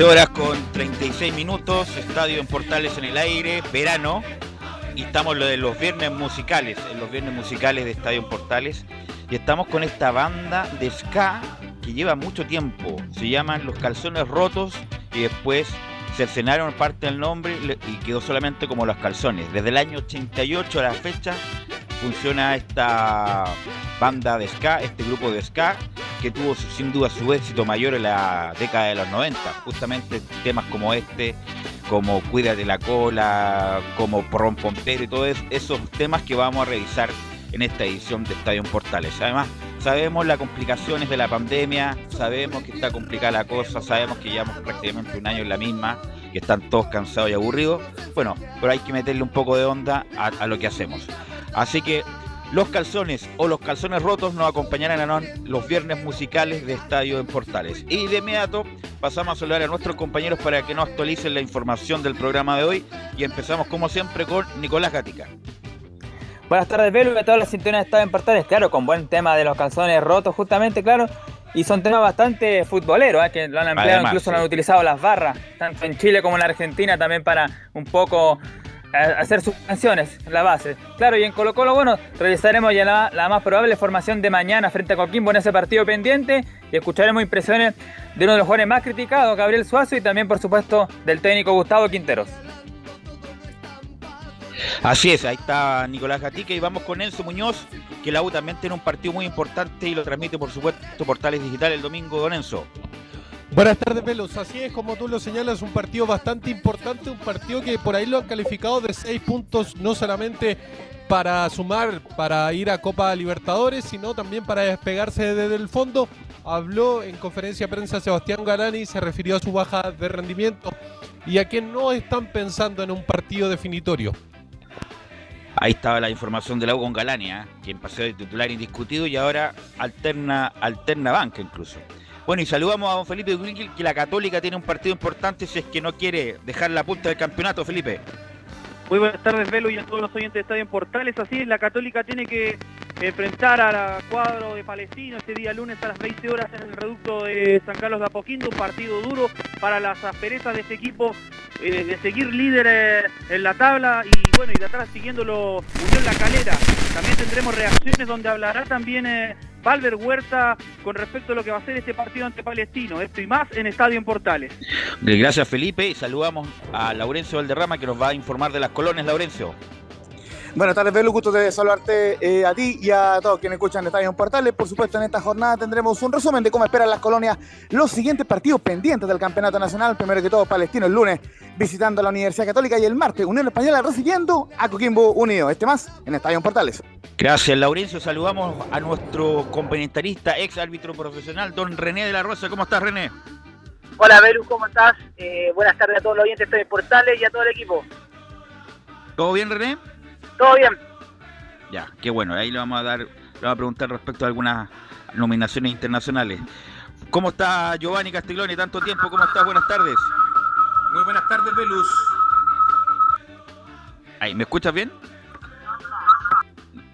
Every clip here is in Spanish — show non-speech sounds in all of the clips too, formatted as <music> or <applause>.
Horas con 36 minutos, estadio en Portales en el aire, verano, y estamos lo de los viernes musicales, en los viernes musicales de Estadio en Portales, y estamos con esta banda de ska que lleva mucho tiempo, se llaman Los Calzones Rotos, y después cercenaron parte del nombre y quedó solamente como Los Calzones. Desde el año 88 a la fecha funciona esta banda de ska, este grupo de ska, que tuvo sin duda su éxito mayor en la década de los 90. Justamente temas como este, como Cuídate la cola, como Rompompero y todos esos temas que vamos a revisar en esta edición de Estadio Portales. Además, sabemos las complicaciones de la pandemia, sabemos que está complicada la cosa, sabemos que llevamos prácticamente un año en la misma, que están todos cansados y aburridos. Bueno, pero hay que meterle un poco de onda a lo que hacemos. Así que los calzones o los calzones rotos nos acompañarán a los viernes musicales de Estadio en Portales. Y de inmediato pasamos a saludar a nuestros compañeros para que nos actualicen la información del programa de hoy. Y empezamos como siempre con Nicolás Gatica. Buenas tardes, Velo, y a todas las sintonías de Estadio en Portales. Claro, con buen tema de los calzones rotos, justamente, claro. Y son temas bastante futboleros, ¿eh? que lo han empleado, incluso lo han utilizado las barras, tanto en Chile como en Argentina, también para un poco hacer sus canciones, la base. Claro, y en Colo Colo, bueno, realizaremos ya la, más probable formación de mañana frente a Coquimbo en ese partido pendiente y escucharemos impresiones de uno de los jóvenes más criticados, Gabriel Suazo, y también, por supuesto, del técnico Gustavo Quinteros. Así es, ahí está Nicolás Gatica y vamos con Enzo Muñoz, que la U también tiene un partido muy importante y lo transmite, por supuesto, Portales Digital el domingo, don Enzo. Buenas tardes, Velos. Así es, como tú lo señalas, un partido bastante importante, un partido que por ahí lo han calificado de seis puntos, no solamente para sumar, para ir a Copa Libertadores, sino también para despegarse desde el fondo. Habló en conferencia de prensa Sebastián Galani, se refirió a su baja de rendimiento y a que no están pensando en un partido definitorio. Ahí estaba la información de la U Galani, ¿eh? quien pasó de titular indiscutido y ahora alterna, alterna banca incluso. Bueno, y saludamos a don Felipe Wilkil, que la Católica tiene un partido importante si es que no quiere dejar la punta del campeonato, Felipe. Muy buenas tardes, Velo, y a todos los oyentes de Estadio en Portales. Así es, la Católica tiene que enfrentar al cuadro de Palestino este día lunes a las 20 horas en el reducto de San Carlos de Apoquindo, un partido duro para las asperezas de este equipo eh, de seguir líder en la tabla y bueno, y de atrás siguiéndolo Unión La Calera. También tendremos reacciones donde hablará también eh, Valver Huerta con respecto a lo que va a ser este partido ante Palestino. Esto y más en Estadio en Portales. Gracias Felipe y saludamos a Laurencio Valderrama que nos va a informar de las colonias, Laurencio. Buenas tardes, Belu. Gusto de saludarte eh, a ti y a todos quienes escuchan Estadio Portales. Por supuesto, en esta jornada tendremos un resumen de cómo esperan las colonias los siguientes partidos pendientes del Campeonato Nacional. Primero que todo, Palestino el lunes visitando la Universidad Católica y el martes Unión Española recibiendo a Coquimbo Unido. Este más en Estadio Portales. Gracias, Laurencio. Saludamos a nuestro comentarista, ex árbitro profesional, don René de la Rosa. ¿Cómo estás, René? Hola, Belu, ¿cómo estás? Eh, buenas tardes a todos los oyentes de Portales y a todo el equipo. ¿Todo bien, René? Todo bien. Ya, qué bueno. Ahí le vamos a dar, le vamos a preguntar respecto a algunas nominaciones internacionales. ¿Cómo está Giovanni Castiglione? Tanto tiempo, ¿cómo estás? Buenas tardes. Muy buenas tardes, Velus. Ahí, ¿me escuchas bien?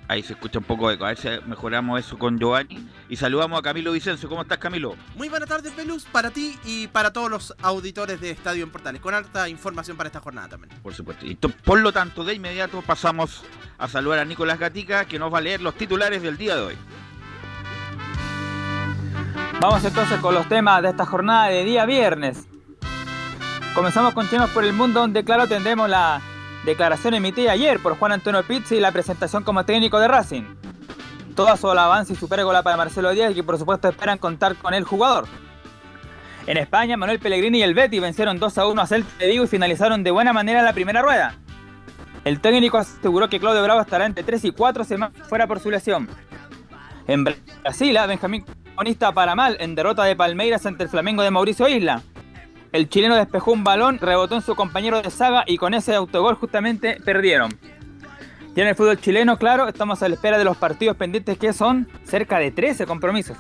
Ahí se escucha un poco eco. A ver si mejoramos eso con Giovanni. Y saludamos a Camilo Vicencio. ¿Cómo estás, Camilo? Muy buenas tardes, Velus, para ti y para todos los auditores de Estadio en Portales. Con harta información para esta jornada también. Por supuesto. Y por lo tanto, de inmediato pasamos a saludar a Nicolás Gatica, que nos va a leer los titulares del día de hoy. Vamos entonces con los temas de esta jornada de día viernes. Comenzamos con Chinos por el Mundo, donde claro tendremos la Declaración emitida ayer por Juan Antonio Pizzi y la presentación como técnico de Racing. Toda su alabanza y su pérgola para Marcelo Díaz que por supuesto esperan contar con el jugador. En España, Manuel Pellegrini y el Betty vencieron 2 a 1 a Celta de Vigo y finalizaron de buena manera la primera rueda. El técnico aseguró que Claudio Bravo estará entre 3 y 4 semanas fuera por su lesión. En Brasil, Benjamín Conista para mal en derrota de Palmeiras ante el Flamengo de Mauricio Isla. El chileno despejó un balón, rebotó en su compañero de saga y con ese autogol justamente perdieron. Y en el fútbol chileno, claro, estamos a la espera de los partidos pendientes que son cerca de 13 compromisos.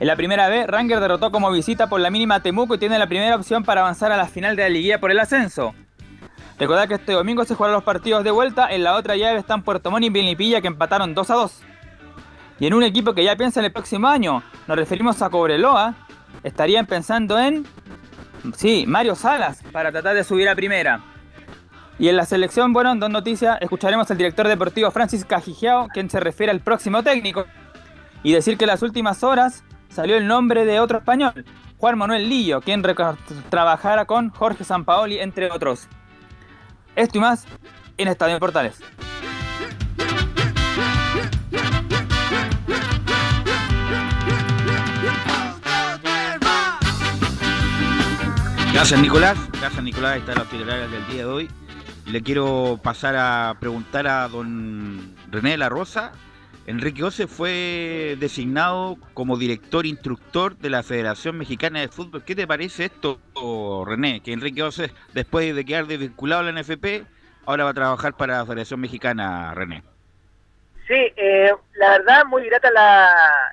En la primera vez, Ranger derrotó como visita por la mínima Temuco y tiene la primera opción para avanzar a la final de la liguilla por el ascenso. Recordad que este domingo se jugarán los partidos de vuelta, en la otra llave están Puerto Montt y Vilipilla que empataron 2 a 2. Y en un equipo que ya piensa en el próximo año, nos referimos a Cobreloa, estarían pensando en Sí, Mario Salas para tratar de subir a primera. Y en la selección, bueno, en dos noticias, escucharemos al director deportivo Francis Cajigiao, quien se refiere al próximo técnico. Y decir que en las últimas horas salió el nombre de otro español, Juan Manuel Lillo, quien trabajará con Jorge Sampaoli, entre otros. Esto y más en Estadio Portales. Gracias Nicolás, gracias Nicolás, está los titulares del día de hoy. Le quiero pasar a preguntar a don René de la Rosa. Enrique Ose fue designado como director instructor de la Federación Mexicana de Fútbol. ¿Qué te parece esto, René? Que Enrique Ose, después de quedar desvinculado a la NFP, ahora va a trabajar para la Federación Mexicana, René. Sí, eh, la verdad, muy grata la,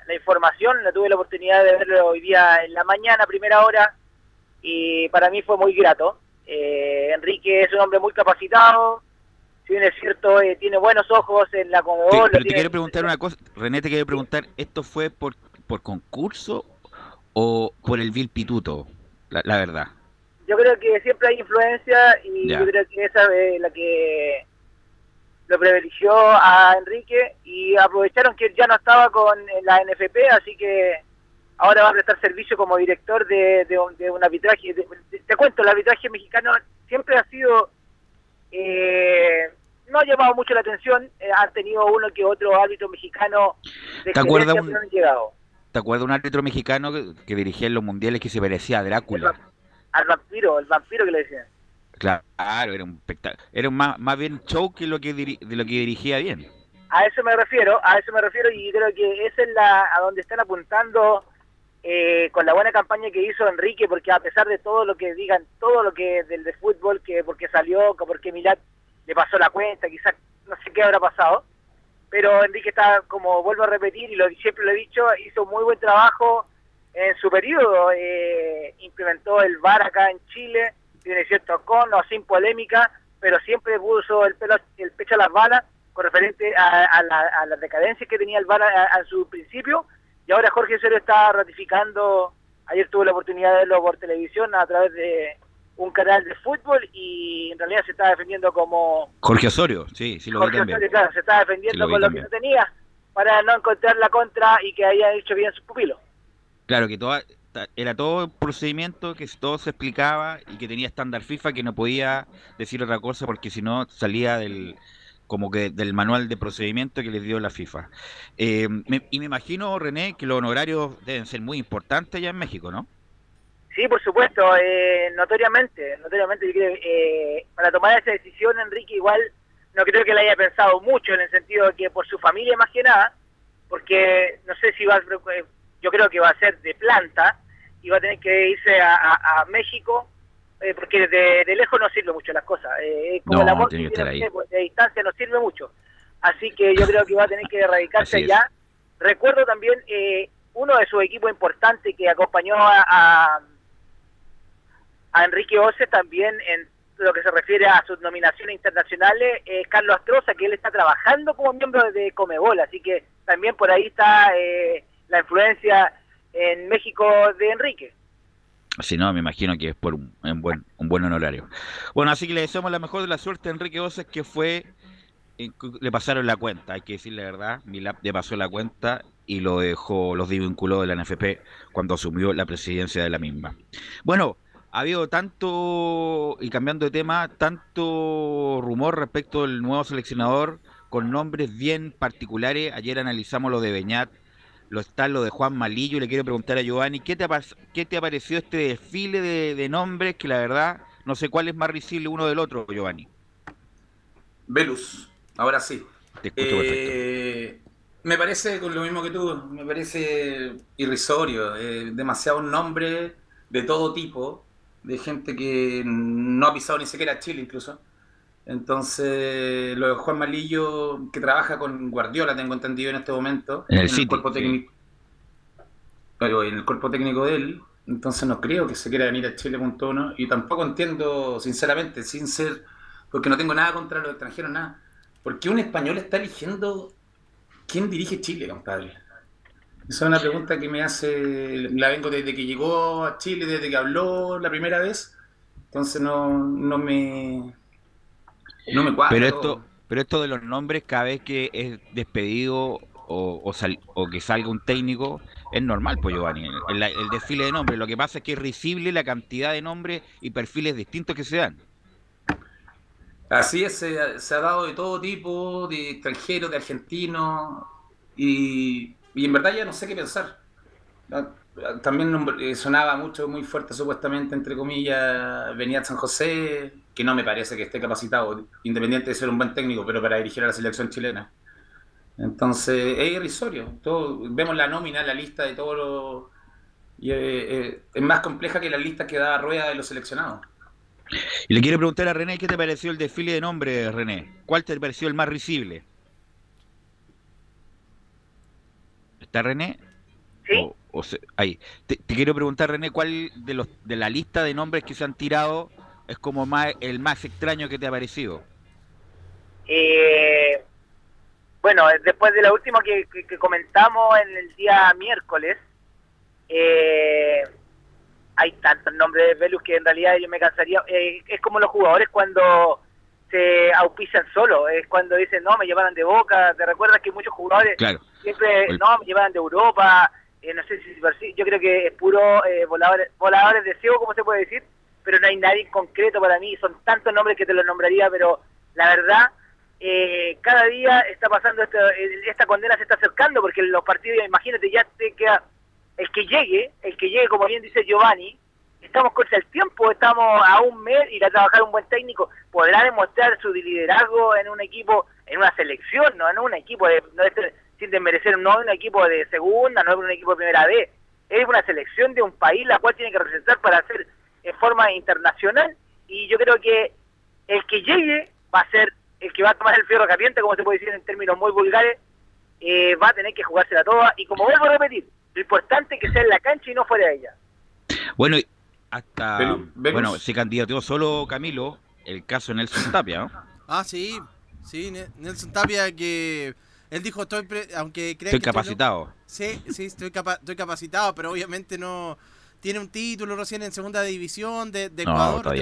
la información. La tuve la oportunidad de verlo hoy día en la mañana, primera hora y para mí fue muy grato. Eh, Enrique es un hombre muy capacitado, si bien es cierto, eh, tiene buenos ojos en la Comebol. pero te quiero preguntar una cosa, René, te quiero preguntar, ¿esto fue por, por concurso o por el vil pituto? La, verdad. Yo creo que siempre hay influencia y yo creo que esa es la que lo privilegió a Enrique y aprovecharon que ya no estaba con la NFP, así que ahora va a prestar servicio como director de, de, un arbitraje. te cuento, el arbitraje mexicano siempre ha sido, eh, no ha llamado mucho la atención, eh, han tenido uno que otro árbitro mexicano de ¿Te acuerdas un, llegado. ¿Te acuerdas un árbitro mexicano que, dirigía en los mundiales que se parecía a Drácula? al vampiro, el vampiro que le decían. Claro, era un era más, más bien show que lo que de lo que dirigía bien. A eso me refiero, a eso me refiero y creo que esa es la a donde están apuntando eh, con la buena campaña que hizo Enrique, porque a pesar de todo lo que digan, todo lo que del de fútbol, que porque salió, que porque Milán le pasó la cuenta, quizás no sé qué habrá pasado, pero Enrique está, como vuelvo a repetir, y siempre lo he dicho, hizo muy buen trabajo en su periodo, eh, implementó el VAR acá en Chile, tiene cierto con o sin polémica, pero siempre puso el, pecho a las balas con referente a, la, decadencia que tenía el VAR a, su principio, y ahora Jorge Osorio está ratificando, ayer tuve la oportunidad de verlo por televisión a través de un canal de fútbol y en realidad se está defendiendo como... Jorge Osorio, sí, sí lo Jorge Osorio, claro, se está defendiendo con lo que no tenía para no encontrar la contra y que haya hecho bien su pupilo. Claro, que toda, era todo un procedimiento que todo se explicaba y que tenía estándar FIFA que no podía decir otra cosa porque si no salía del como que del manual de procedimiento que les dio la FIFA. Eh, y me imagino, René, que los honorarios deben ser muy importantes allá en México, ¿no? Sí, por supuesto, eh, notoriamente, notoriamente, eh, para tomar esa decisión, Enrique, igual no creo que la haya pensado mucho, en el sentido de que por su familia más que nada, porque no sé si va, yo creo que va a ser de planta, y va a tener que irse a México eh, porque de, lejos no sirve mucho las cosas. Eh, como el amor tiene pues, de distancia no sirve mucho. Así que yo creo que va a tener que erradicarse ya. Recuerdo también eh, uno de sus equipos importantes que acompañó a, a, Enrique Ose también en lo que se refiere a sus nominaciones internacionales, es Carlos Astroza, que él está trabajando como miembro de Comebol, así que también por ahí está eh, la influencia en México de Enrique. Si no, me imagino que es por un, buen, un buen honorario. Bueno, así que le deseamos la mejor de la suerte a Enrique Oces, que fue, le pasaron la cuenta, hay que decir la verdad, Milap le pasó la cuenta y lo dejó, los desvinculó de la NFP cuando asumió la presidencia de la misma. Bueno, ha habido tanto, y cambiando de tema, tanto rumor respecto del nuevo seleccionador con nombres bien particulares. Ayer analizamos lo de Beñat, lo está lo de Juan Malillo. Le quiero preguntar a Giovanni, ¿qué te ha, qué te ha parecido este desfile de, nombres que la verdad no sé cuál es más risible uno del otro, Giovanni? Velus, ahora sí. Te escucho eh, Me parece con lo mismo que tú, me parece irrisorio, eh, demasiados nombres de todo tipo, de gente que no ha pisado ni siquiera Chile incluso. Entonces, lo de Juan Malillo, que trabaja con Guardiola, tengo entendido en este momento, en el, cuerpo técnico. En el cuerpo técnico de él, entonces no creo que se quiera venir a Chile punto uno, y tampoco entiendo, sinceramente, sin ser, porque no tengo nada contra los extranjeros, nada. ¿Por qué un español está eligiendo quién dirige Chile, compadre? Esa es una pregunta que me hace, la vengo desde que llegó a Chile, desde que habló la primera vez, entonces no, no me no me Pero esto, pero esto de los nombres, cada vez que es despedido o, o, que salga un técnico, es normal, pues Giovanni, el, desfile de nombres. Lo que pasa es que es risible la cantidad de nombres y perfiles distintos que se dan. Así es, se, ha dado de todo tipo, de extranjeros, de argentinos, y, y en verdad ya no sé qué pensar. También eh, sonaba mucho, muy fuerte supuestamente, entre comillas, venía San José, que no me parece que esté capacitado, independiente de ser un buen técnico, pero para dirigir a la selección chilena. Entonces, es irrisorio. Todo, vemos la nómina, la lista de todos los... Eh, eh, es más compleja que la lista que da Rueda de los seleccionados. Y le quiero preguntar a René, ¿qué te pareció el desfile de nombres, René? ¿Cuál te pareció el más risible? ¿Está René? Sí. ahí. Te, te, quiero preguntar, René, ¿cuál de, los, de la lista de nombres que se han tirado es como más, el más extraño que te ha parecido? Eh, bueno, después de la última que, comentamos en el día miércoles, eh, hay tantos nombres de Velus que en realidad yo me cansaría. Eh, es como los jugadores cuando se auspician solo, es cuando dicen, no, me llevaron de boca. ¿Te recuerdas que muchos jugadores siempre, no, me llevaron de Europa? No sé si yo creo que es puro voladores, voladores de ciego, como se puede decir, pero no hay nadie en concreto para mí, son tantos nombres que te los nombraría, pero la verdad, eh, cada día está pasando, esto, esta condena se está acercando, porque los partidos, imagínate, ya te queda, el que llegue, el que llegue, como bien dice Giovanni, estamos con el tiempo, estamos a un mes, ir a trabajar un buen técnico, podrá demostrar su liderazgo en un equipo, en una selección, no en un equipo de, no sin desmerecer, no un equipo de segunda, no es un equipo de primera vez, es una selección de un país la cual tiene que representar para hacer en forma internacional. Y yo creo que el que llegue va a ser el que va a tomar el fierro caliente, como se puede decir en términos muy vulgares, eh, va a tener que jugársela toda. Y como vuelvo a repetir, lo importante es que sea en la cancha y no fuera de ella. Bueno, hasta bueno, se candidateó solo Camilo, el caso Nelson Tapia, ¿no? Ah, sí, Sí, Nelson Tapia que él dijo, estoy aunque estoy capacitado. sí, sí, estoy, estoy capacitado, pero obviamente no tiene un título recién en segunda división de, Ecuador.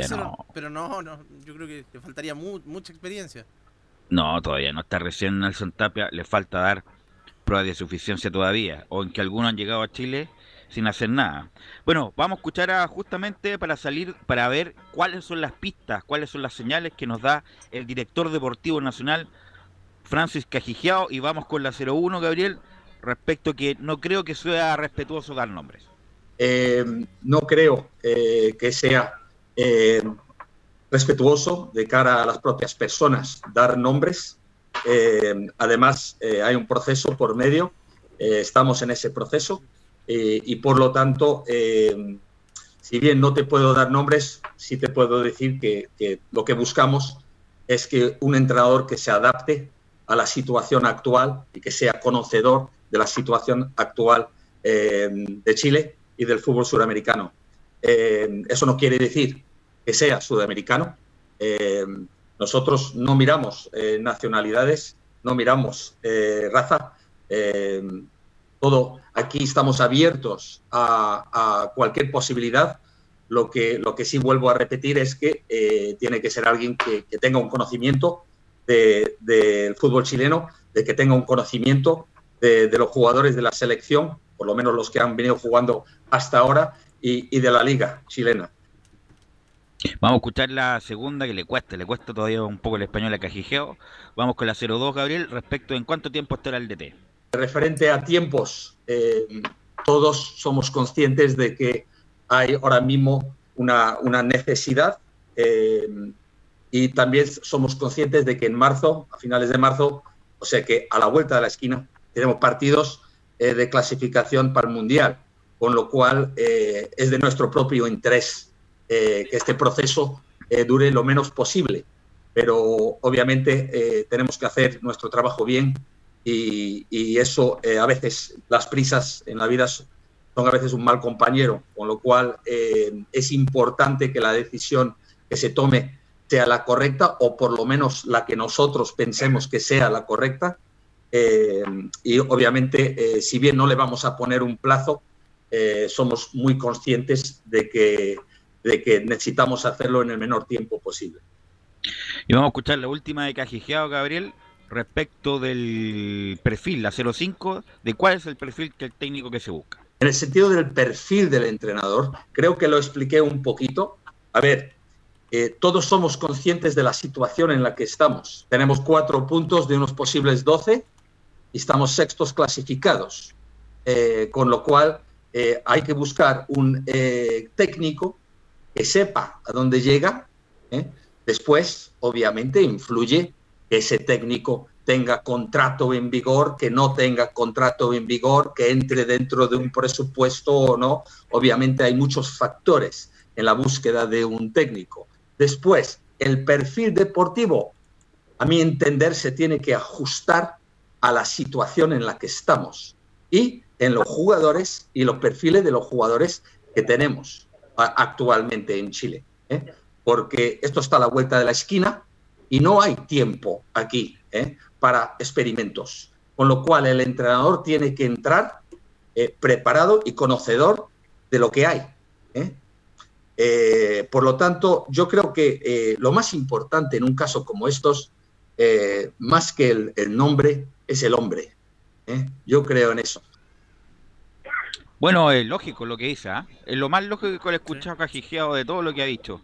Pero no, no, yo creo que le faltaría mucha experiencia. No, todavía no está recién Nelson Tapia, le falta dar pruebas de suficiencia todavía, o en que algunos han llegado a Chile sin hacer nada. Bueno, vamos a escuchar a, justamente para salir, para ver cuáles son las pistas, cuáles son las señales que nos da el director deportivo nacional, Francis Cajigiao, y vamos con la 01, Gabriel, respecto que no creo que sea respetuoso dar nombres. Eh, no creo eh, que sea eh, respetuoso de cara a las propias personas dar nombres. además, hay un proceso por medio, estamos en ese proceso y por lo tanto, si bien no te puedo dar nombres, sí te puedo decir que, que lo que buscamos es que un entrenador que se adapte a la situación actual y que sea conocedor de la situación actual de Chile y del fútbol sudamericano. Eh, eso no quiere decir que sea sudamericano. Eh, nosotros no miramos eh, nacionalidades, no miramos raza. todo aquí estamos abiertos a, cualquier posibilidad. Lo que, lo que sí vuelvo a repetir es que tiene que ser alguien que, tenga un conocimiento del fútbol chileno, de que tenga un conocimiento de, de, los jugadores de la selección, por lo menos los que han venido jugando hasta ahora y, de la liga chilena. Vamos a escuchar la segunda que le cuesta, le cuesta todavía un poco el español a Cajijeo. Vamos con la 02, Gabriel, respecto en cuánto tiempo estará el DT. Referente a tiempos, eh, todos somos conscientes de que hay ahora mismo una, necesidad eh, y también somos conscientes de que en marzo, a finales de marzo, o sea que a la vuelta de la esquina, tenemos partidos eh, de clasificación para el Mundial con lo cual eh, es de nuestro propio interés eh, que este proceso dure lo menos posible. Pero obviamente tenemos que hacer nuestro trabajo bien y, y eso a veces las prisas en la vida son a veces un mal compañero, con lo cual es importante que la decisión que se tome sea la correcta o por lo menos la que nosotros pensemos que sea la correcta. y obviamente, si bien no le vamos a poner un plazo, eh, somos muy conscientes de que, de que necesitamos hacerlo en el menor tiempo posible. Y vamos a escuchar la última de Cajijeado, Gabriel, respecto del perfil, la 05, de cuál es el perfil que el técnico que se busca. En el sentido del perfil del entrenador, creo que lo expliqué un poquito. A ver, eh, todos somos conscientes de la situación en la que estamos. Tenemos cuatro puntos de unos posibles 12 y estamos sextos clasificados. Eh, con lo cual, eh, hay que buscar un técnico que sepa a dónde llega. Después, obviamente, influye que ese técnico tenga contrato en vigor, que no tenga contrato en vigor, que entre dentro de un presupuesto o no. Obviamente hay muchos factores en la búsqueda de un técnico. Después, el perfil deportivo, a mi entender, se tiene que ajustar a la situación en la que estamos. Y en los jugadores y los perfiles de los jugadores que tenemos actualmente en Chile. ¿eh? Porque esto está a la vuelta de la esquina y no hay tiempo aquí ¿eh? para experimentos. Con lo cual el entrenador tiene que entrar eh, preparado y conocedor de lo que hay. Por lo tanto, yo creo que lo más importante en un caso como estos, más que el, el nombre, es el hombre. Yo creo en eso. Bueno, es lógico lo que dice, ¿ah? Es lo más lógico que le he escuchado cajijeado de todo lo que ha dicho.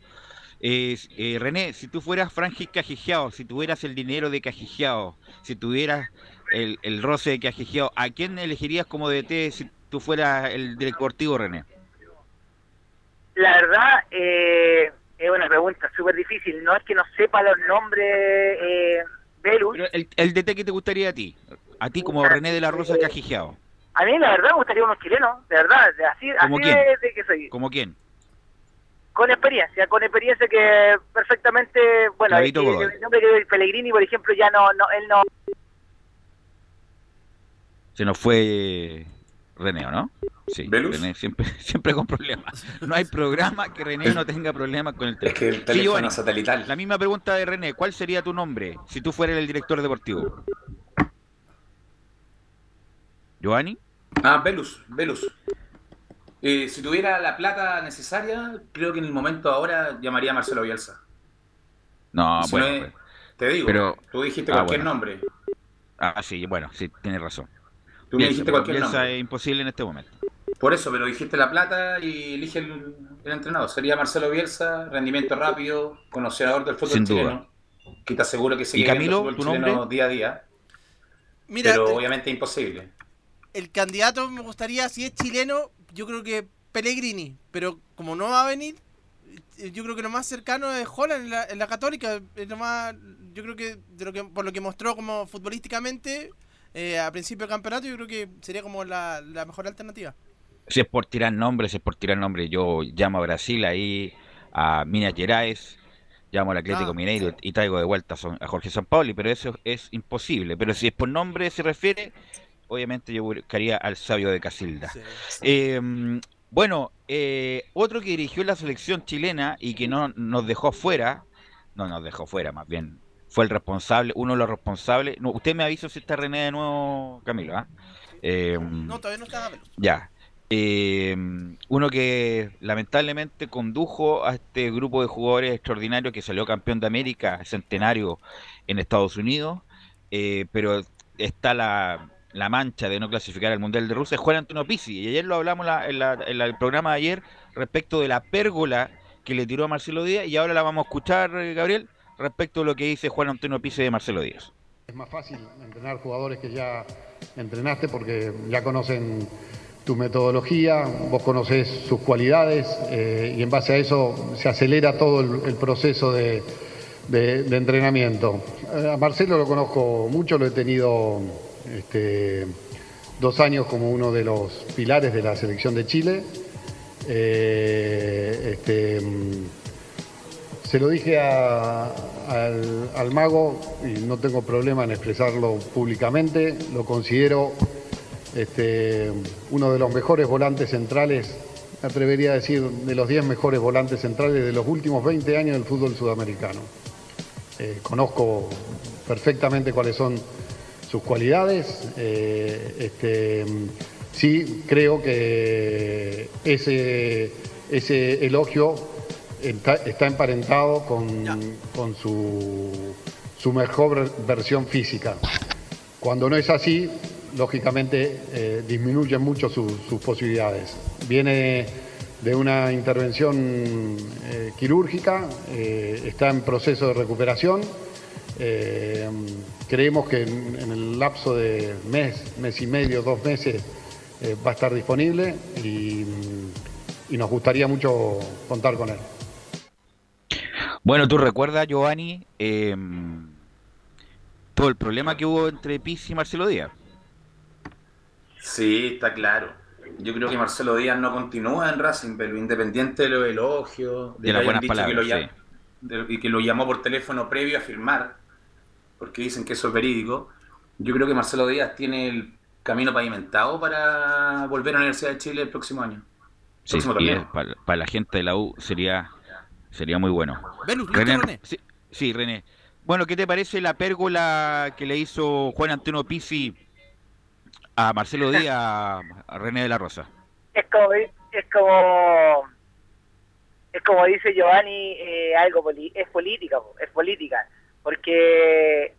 Eh, René, si tú fueras Francis Cajijeado, si tuvieras el dinero de Cajijeado, si tuvieras el, el roce de Cajijeado, ¿a quién elegirías como DT si tú fueras el deportivo, René? La verdad, eh, es una pregunta súper difícil. No es que no sepa los nombres, eh, el, el DT que te gustaría a ti, a ti como René de la Rosa Cajijeado. A mí la verdad me gustaría unos chilenos, de verdad, así, así De, que soy. ¿Como quién? Con experiencia, con experiencia que perfectamente, bueno, el, nombre que Pellegrini, por ejemplo, ya no, no, él no... Se nos fue Reneo, ¿no? Sí, René siempre, <laughs> siempre con problemas. No hay programa que René no tenga problemas con el teléfono. Es que el teléfono satelital. La misma pregunta de René, ¿cuál sería tu nombre si tú fueras el director deportivo? ¿Giovanni? Ah, Velus, Velus. Eh, si tuviera la plata necesaria, creo que en el momento ahora llamaría a Marcelo Bielsa. No, bueno. Pues. te digo, pero... tú dijiste ah, cualquier nombre. Ah, sí, bueno, sí, tienes razón. Tú me dijiste cualquier nombre. es imposible en este momento. Por eso, pero dijiste la plata y elige el, entrenador. Sería Marcelo Bielsa, rendimiento rápido, conocedor del fútbol chileno. Que te aseguro que sigue ¿Y Camilo, el fútbol chileno día a día. Mira, pero obviamente imposible. El candidato me gustaría, si es chileno, yo creo que Pellegrini. Pero como no va a venir, yo creo que lo más cercano es Holland en la, Católica. Es lo más, yo creo que, de lo que por lo que mostró como futbolísticamente eh, a principio del campeonato, yo creo que sería como la, mejor alternativa. Si es por tirar nombres, si es por tirar nombres, yo llamo a Brasil ahí, a Minas Gerais, llamo al Atlético ah, Mineiro y traigo de vuelta a Jorge Sampaoli, pero eso es imposible. Pero si es por nombre se refiere, obviamente yo buscaría al sabio de Casilda. Em, bueno, eh, otro que dirigió la selección chilena y que no nos dejó fuera, no nos dejó fuera más bien, fue el responsable, uno de los responsables. No, usted me avisó si está René de nuevo, Camilo. ¿ah? Em, no, todavía no está. Ya. Em, uno que lamentablemente condujo a este grupo de jugadores extraordinarios que salió campeón de América, centenario en Estados Unidos, eh, pero está la, mancha de no clasificar al Mundial de Rusia, es Juan Antonio Pizzi. Y ayer lo hablamos en, el programa de ayer respecto de la pérgola que le tiró a Marcelo Díaz y ahora la vamos a escuchar, eh, Gabriel respecto a lo que dice Juan Antonio Pise de Marcelo Díaz. Es más fácil entrenar jugadores que ya entrenaste porque ya conocen tu metodología, vos conocés sus cualidades eh, y en base a eso se acelera todo el, proceso de, entrenamiento. A Marcelo lo conozco mucho, lo he tenido este, dos años como uno de los pilares de la selección de Chile. Eh, este, se lo dije al, mago y no tengo problema en expresarlo públicamente, lo considero este, uno de los mejores volantes centrales, me atrevería a decir de los 10 mejores volantes centrales de los últimos 20 años del fútbol sudamericano. Eh, conozco perfectamente cuáles son sus cualidades. Eh, este, sí, creo que ese, ese elogio está, emparentado con, con su, su, mejor versión física. Cuando no es así, lógicamente eh, disminuyen mucho sus posibilidades. Viene de una intervención eh, quirúrgica, eh, está en proceso de recuperación. creemos que en, el lapso de mes, mes y medio, dos meses, va a estar disponible y nos gustaría mucho contar con él. Bueno, tú recuerdas, Giovanni, todo el problema que hubo entre Pizzi y Marcelo Díaz. Sí, está claro. Yo creo que Marcelo Díaz no continúa en Racing, pero independiente de los elogios, de, las buenas palabras, y que lo llamó por teléfono previo a firmar, porque dicen que eso es verídico. Yo creo que Marcelo Díaz tiene el camino pavimentado para volver a la Universidad de Chile el próximo año. Sí, para la gente de la U sería Sería muy bueno. René, Sí, René. Bueno, ¿qué te parece la pérgola que le hizo Juan Antonio Pizzi a Marcelo Díaz, a René de la Rosa? Es como, es como, es como dice Giovanni, eh, algo es política, es política, porque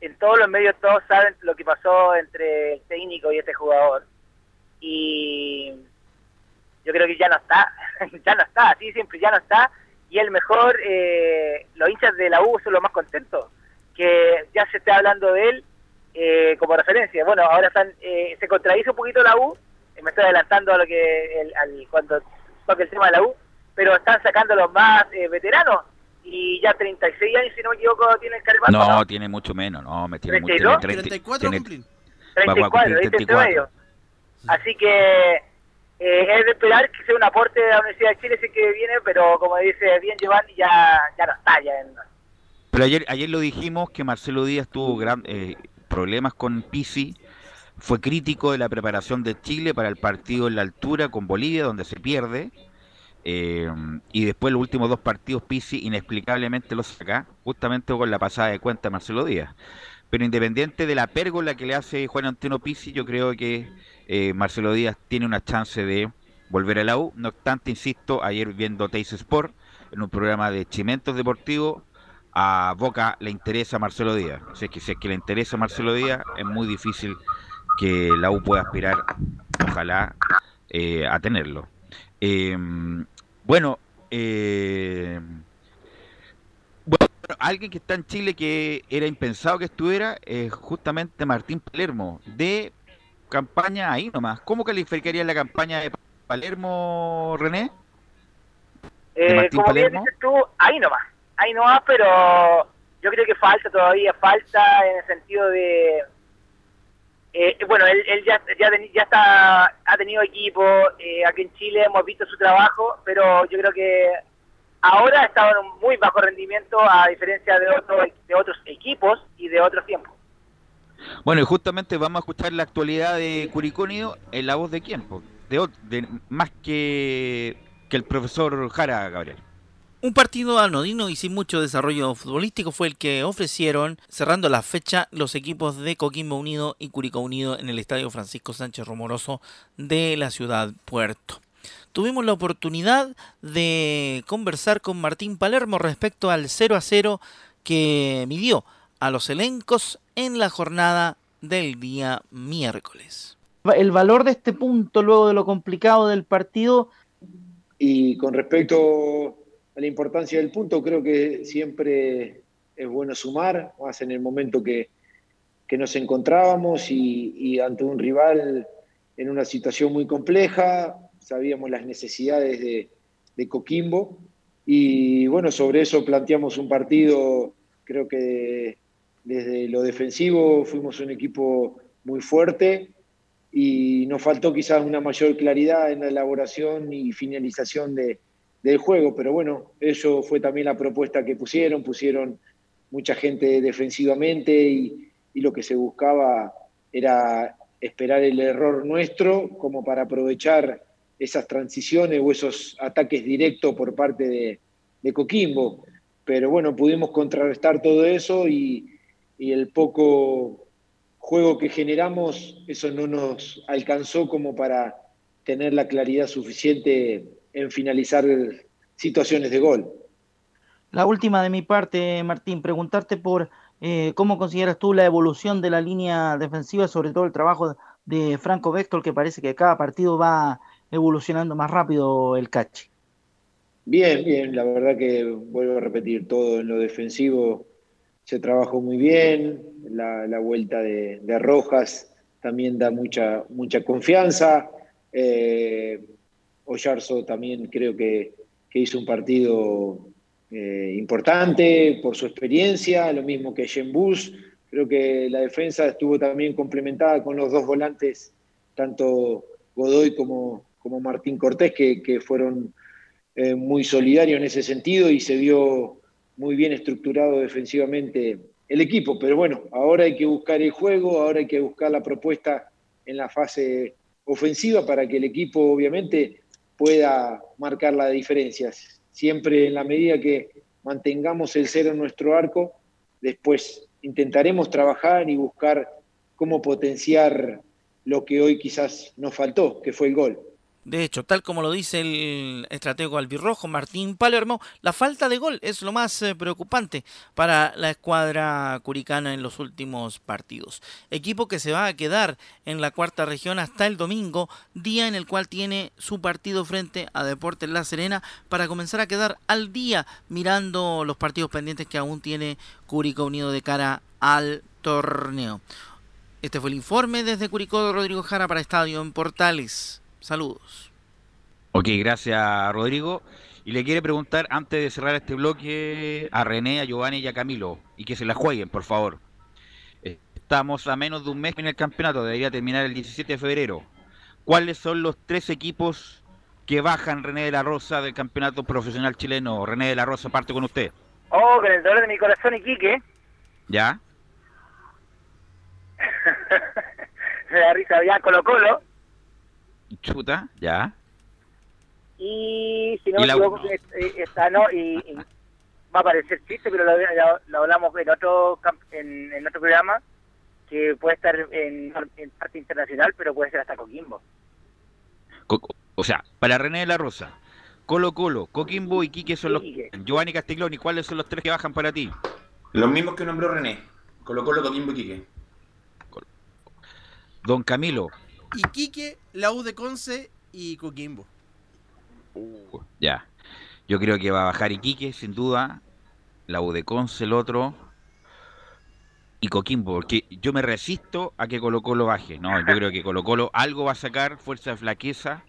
en todos los medios todos saben lo que pasó entre el técnico y este jugador y yo creo que ya no está, <laughs> ya no está, así siempre ya no está y el mejor, eh, los hinchas de la U son los más contentos, que ya se está hablando de él eh, como referencia. Bueno, ahora están, eh, se contradice un poquito la U, me estoy adelantando a lo que el, al, cuando toque el tema de la U, pero están sacando los más veteranos y ya 36 años, si no me equivoco, tiene el Carvalho. No, tiene mucho menos, no, me tiene mucho menos. 34 cumplen. 34, 34 Así que eh, es de esperar que sea un aporte de la Universidad de Chile, sí que viene, pero como dice bien Giovanni, ya, ya no está. Ya Pero ayer, ayer lo dijimos que Marcelo Díaz tuvo gran, eh, problemas con Pisi fue crítico de la preparación de Chile para el partido en la altura con Bolivia, donde se pierde. Eh, y después los últimos dos partidos Pisi inexplicablemente los saca, justamente con la pasada de cuenta Marcelo Díaz. Pero independiente de la pérgola que le hace Juan Antonio Pisi, yo creo que eh, Marcelo Díaz tiene una chance de volver a la U. No obstante, insisto, ayer viendo Teis Sport, en un programa de Chimentos Deportivos, a Boca le interesa Marcelo Díaz. O sea, que si es que le interesa Marcelo Díaz, es muy difícil que la U pueda aspirar, ojalá, eh, a tenerlo. Em, bueno, eh, bueno, alguien que está en Chile que era impensado que estuviera es justamente Martín Palermo, de campaña ahí nomás. ¿Cómo calificaría la campaña de Palermo, René? Eh, como bien dices tú, ahí nomás, ahí nomás, pero yo creo que falta todavía, falta en el sentido de... Eh, bueno, él, ya, ya, ya, está, ha tenido equipo, eh, aquí en Chile hemos visto su trabajo, pero yo creo que ahora estado en un muy bajo rendimiento a diferencia de, otros de otros equipos y de otros tiempos. Bueno, y justamente vamos a escuchar la actualidad de Curicónido en la voz de quién, de, de más que, que el profesor Jara, Gabriel. Un partido anodino y sin mucho desarrollo futbolístico fue el que ofrecieron, cerrando la fecha, los equipos de Coquimbo Unido y Curicó Unido en el Estadio Francisco Sánchez Romoroso de la ciudad Puerto. Tuvimos la oportunidad de conversar con Martín Palermo respecto al 0 a 0 que midió a los elencos en la jornada del día miércoles. El valor de este punto luego de lo complicado del partido. Y con respecto a la importancia del punto, creo que siempre es bueno sumar, más en el momento que, nos encontrábamos y, ante un rival en una situación muy compleja, sabíamos las necesidades de, de Coquimbo. Y bueno, sobre eso planteamos un partido, creo que desde lo defensivo fuimos un equipo muy fuerte y nos faltó quizás una mayor claridad en la elaboración y finalización de, del juego, pero bueno, eso fue también la propuesta que pusieron, pusieron mucha gente defensivamente y, lo que se buscaba era esperar el error nuestro como para aprovechar esas transiciones o esos ataques directos por parte de, de Coquimbo. Pero bueno, pudimos contrarrestar todo eso y el poco juego que generamos, eso no nos alcanzó como para tener la claridad suficiente en finalizar situaciones de gol. La última de mi parte, Martín, preguntarte por eh, cómo consideras tú la evolución de la línea defensiva, sobre todo el trabajo de Franco Vector, que parece que cada partido va evolucionando más rápido el catch. Bien, bien, la verdad que vuelvo a repetir todo en lo defensivo se trabajó muy bien, la, vuelta de, Rojas también da mucha, mucha confianza. Eh, Oyarzo también creo que, hizo un partido eh, importante por su experiencia, lo mismo que Bus. Creo que la defensa estuvo también complementada con los dos volantes, tanto Godoy como, como Martín Cortés, que, fueron eh, muy solidarios en ese sentido y se vio muy bien estructurado defensivamente el equipo, pero bueno, ahora hay que buscar el juego, ahora hay que buscar la propuesta en la fase ofensiva para que el equipo obviamente pueda marcar las diferencias. Siempre en la medida que mantengamos el cero en nuestro arco, después intentaremos trabajar y buscar cómo potenciar lo que hoy quizás nos faltó, que fue el gol. De hecho, tal como lo dice el estratego albirrojo Martín Palermo, la falta de gol es lo más eh, preocupante para la escuadra curicana en los últimos partidos. Equipo que se va a quedar en la cuarta región hasta el domingo, día en el cual tiene su partido frente a Deportes La Serena para comenzar a quedar al día mirando los partidos pendientes que aún tiene Curicó Unido de cara al torneo. Este fue el informe desde Curicó de Rodrigo Jara para Estadio en Portales. Saludos. Ok, gracias Rodrigo. Y le quiere preguntar antes de cerrar este bloque a René, a Giovanni y a Camilo, y que se la jueguen, por favor. Estamos a menos de un mes en el campeonato, debería terminar el 17 de febrero. ¿Cuáles son los tres equipos que bajan René de la Rosa del campeonato profesional chileno? René de la Rosa, parte con usted. Oh, con el dolor de mi corazón, Iquique. ¿Ya? <laughs> me da risa, ya Colo Colo. Chuta, ya. Y si no Y me la- equivoco, es- eh, está, no, y, y va a parecer chiste, pero lo, lo- lo hablamos en otro en, en otro programa, que puede estar en, en parte internacional, pero puede ser hasta Coquimbo. Co- o sea, para René de la Rosa, Colo Colo, Coquimbo y Quique son los... Giovanni Castiglioni, ¿cuáles son los tres que bajan para ti? Los mismos que nombró René. Colo Colo, Coquimbo y Quique. Don Camilo, Iquique, la U de Conce y Coquimbo. ya. Yo creo que va a bajar Iquique, sin duda. La U de Conce, el otro. Y Coquimbo, porque yo me resisto a que Colo Colo baje. No, yo creo que Colo Colo algo va a sacar, fuerza de flaqueza.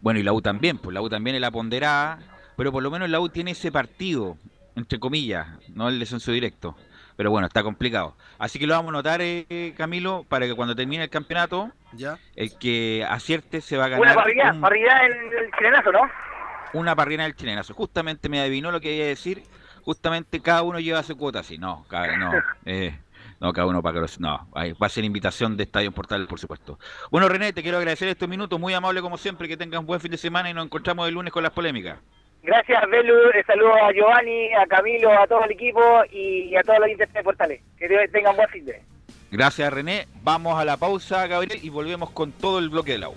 Bueno, y la U también, pues la U también es la ponderada, pero por lo menos la U tiene ese partido, entre comillas, no el descenso directo. Pero bueno, está complicado. Así que lo vamos a notar, eh, Camilo, para que cuando termine el campeonato, Ya. el que acierte se va a Una ganar parrilla, un- parrilla en el chilenazo, ¿no? una parrina del chilenazo. Justamente me adivinó lo que iba a decir. Justamente cada uno lleva su cuota así. No, cada, no, <laughs> eh, no, cada uno para que los- No, va a ser invitación de Estadio Portal, por supuesto. Bueno, René, te quiero agradecer estos minutos. Muy amable como siempre. Que tengas un buen fin de semana y nos encontramos el lunes con las polémicas. Gracias, Belu. Saludos a Giovanni, a Camilo, a todo el equipo y a todos los intérpretes de Portales. Que te- tengan buen fin de Gracias, René. Vamos a la pausa, Gabriel, y volvemos con todo el bloque de la U.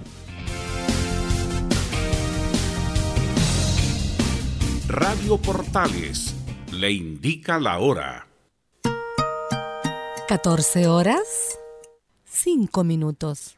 Radio Portales le indica la hora. 14 horas, 5 minutos.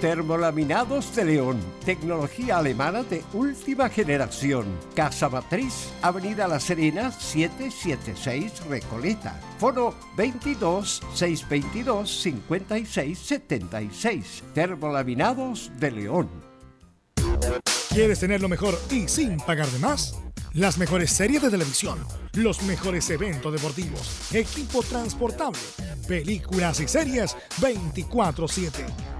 Termolaminados de León, tecnología alemana de última generación. Casa Matriz, Avenida La Serena, 776 Recoleta. Foro 22 622 56 76. Termolaminados de León. ¿Quieres tener lo mejor y sin pagar de más? Las mejores series de televisión, los mejores eventos deportivos, equipo transportable, películas y series 24/7.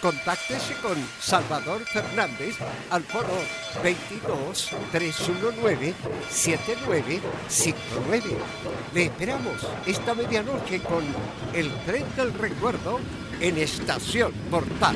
Contáctese con Salvador Fernández al foro 22 319 7959. Le esperamos esta medianoche con el tren del recuerdo en Estación Portal.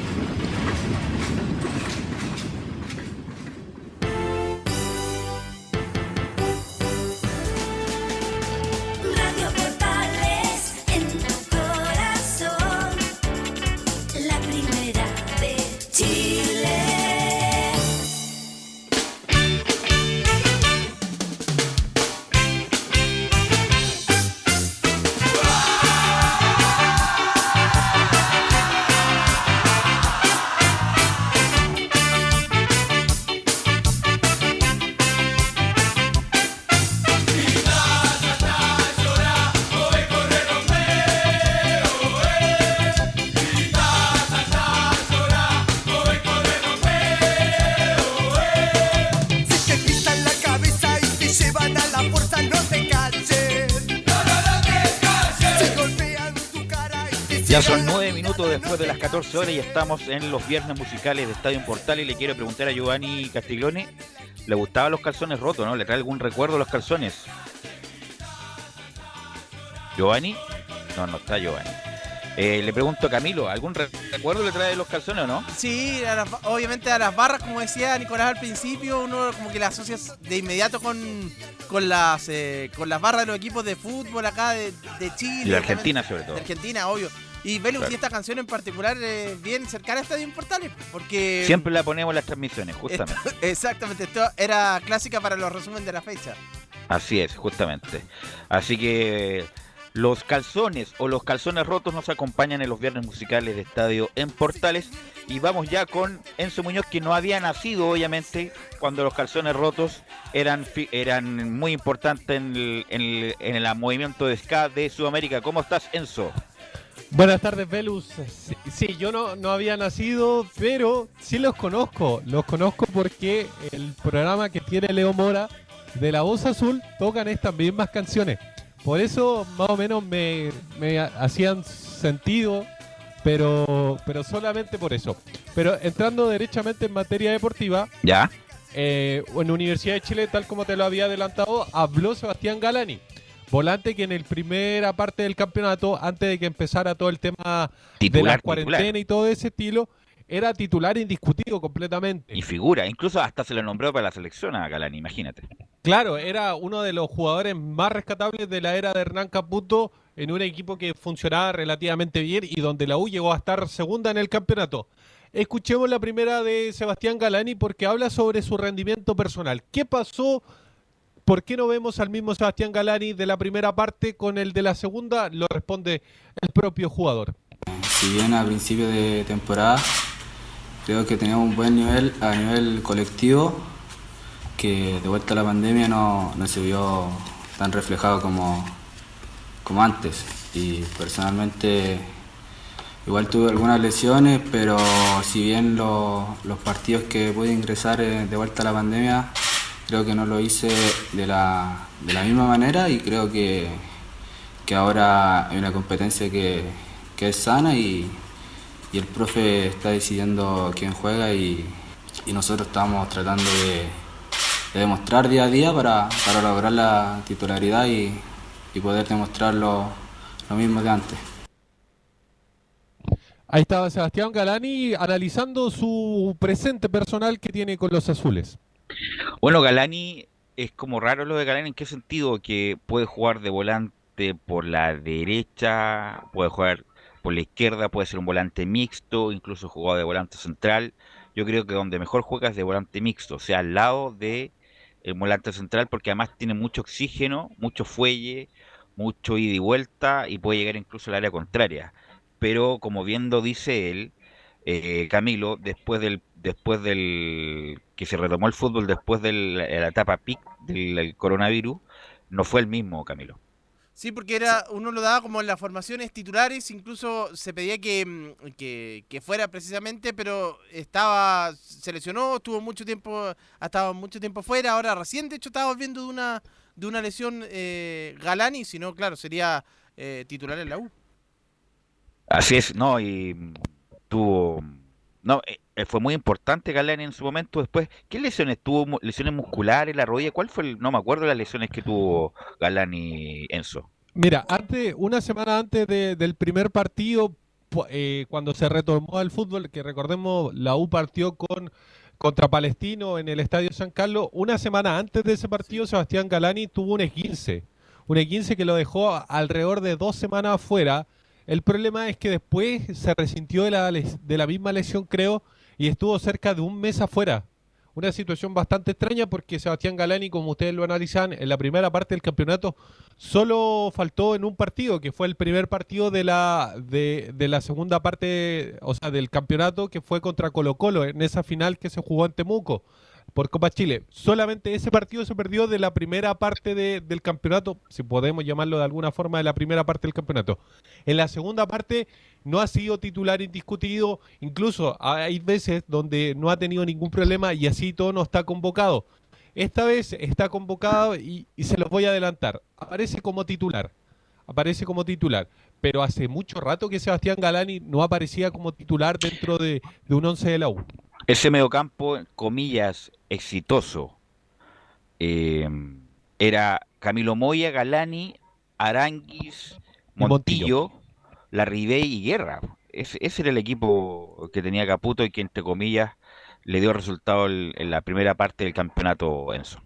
Después de las 14 horas y estamos en los viernes musicales de Estadio Portal y le quiero preguntar a Giovanni Castiglione, ¿le gustaban los calzones rotos, no? ¿Le trae algún recuerdo los calzones? ¿Giovanni? No, no está Giovanni. Eh, le pregunto a Camilo, ¿algún re- recuerdo le trae de los calzones o no? Sí, a las- obviamente a las barras, como decía Nicolás al principio, uno como que las asocias de inmediato con, con las eh, con las barras de los equipos de fútbol acá de, de Chile. Y de obviamente. Argentina sobre todo. De Argentina, obvio. Y Velus, Claro. y esta canción en particular es bien cercana a Estadio Portales, porque... Siempre la ponemos en las transmisiones, justamente. <laughs> Exactamente, esto era clásica para los resúmenes de la fecha. Así es, justamente. Así que los calzones o los calzones rotos nos acompañan en los viernes musicales de Estadio en Portales. Y vamos ya con Enzo Muñoz, que no había nacido, obviamente, cuando los calzones rotos eran, eran muy importantes en el, en el- en el movimiento de ska de Sudamérica. ¿Cómo estás, Enzo? Buenas tardes, Velus. Sí, sí, yo no, no había nacido, pero sí los conozco. Los conozco porque el programa que tiene Leo Mora de La Voz Azul tocan estas mismas canciones. Por eso más o menos me, me ha- hacían sentido, pero, pero solamente por eso. Pero entrando derechamente en materia deportiva, ¿Ya? eh, en Universidad de Chile, tal como te lo había adelantado, habló Sebastián Galani, volante que en el primera parte del campeonato, antes de que empezara todo el tema de la cuarentena titular. y todo ese estilo, era titular indiscutido completamente. Y figura, incluso hasta se lo nombró para la selección a Galani, imagínate. Claro, era uno de los jugadores más rescatables de la era de Hernán Caputo en un equipo que funcionaba relativamente bien y donde la U llegó a estar segunda en el campeonato. Escuchemos la primera de Sebastián Galani porque habla sobre su rendimiento personal. ¿Qué pasó? ¿Por qué no vemos al mismo Sebastián Galani de la primera parte con el de la segunda? Lo responde el propio jugador. Si bien a principio de temporada creo que teníamos un buen nivel a nivel colectivo, que de vuelta a la pandemia no, no se vio tan reflejado como, como antes. Y personalmente igual tuve algunas lesiones, pero si bien lo- los partidos que pude ingresar eh, de vuelta a la pandemia, creo que no lo hice de la, de la misma manera y creo que, que ahora hay una competencia que, que es sana y, y el profe está decidiendo quién juega y, y nosotros estamos tratando de, de demostrar día a día para, para lograr la titularidad y, y poder demostrar lo, lo mismo de antes. Ahí estaba Sebastián Galani analizando su presente personal que tiene con los azules. Bueno, Galani es como raro lo de Galani, ¿en qué sentido? Que puede jugar de volante por la derecha, puede jugar por la izquierda, puede ser un volante mixto, incluso jugado de volante central. Yo creo que donde mejor juega es de volante mixto, o sea, al lado de el volante central, porque además tiene mucho oxígeno, mucho fuelle, mucho ida y vuelta y puede llegar incluso al área contraria. Pero como bien lo dice él, eh, Camilo, después del después del que se retomó el fútbol después de la, etapa pic del, del coronavirus, no fue el mismo, Camilo. Sí, porque era uno lo daba como en las formaciones titulares, incluso se pedía que, mm, que, que fuera precisamente, pero estaba se lesionó, estuvo mucho tiempo, ha estado mucho tiempo fuera, ahora recién de hecho estaba volviendo de una de una lesión eh, Galani, si no, claro, sería eh, titular en la U. Así es, no, y mm, tuvo no, eh, eh, fue muy importante Galani en su momento después. ¿Qué lesiones tuvo? ¿Lesiones musculares, la rodilla? ¿Cuál fue el, no me acuerdo las lesiones que tuvo Galani Enzo? Mira, antes, una semana antes de- del primer partido, eh, cuando se retomó al fútbol, que recordemos, la U partió con contra Palestino en el Estadio San Carlos, una semana antes de ese partido, Sebastián Galani tuvo un esguince, un esguince que lo dejó alrededor de dos semanas afuera. El problema es que después se resintió de la, de la misma lesión, creo, y estuvo cerca de un mes afuera. Una situación bastante extraña porque Sebastián Galani, como ustedes lo analizan, en la primera parte del campeonato solo faltó en un partido, que fue el primer partido de la, de, la segunda parte, o sea, del campeonato, que fue contra Colo Colo, en esa final que se jugó en Temuco por Copa Chile. Solamente ese partido se perdió de la primera parte de- del campeonato, si podemos llamarlo de alguna forma, de la primera parte del campeonato. En la segunda parte no ha sido titular indiscutido, incluso hay veces donde no ha tenido ningún problema y así todo no está convocado. Esta vez está convocado y, se los voy a adelantar. Aparece como titular. Aparece como titular. pero hace mucho rato que Sebastián Galani no aparecía como titular dentro de, de un once de la U. Ese mediocampo, comillas, exitoso, eh, era Camilo Moya, Galani, Aranguis, Montillo. Montillo, Larribey y Guerra. Ese, ese era el equipo que tenía Caputo y que, entre comillas, le dio resultado el- en la primera parte del campeonato Enzo.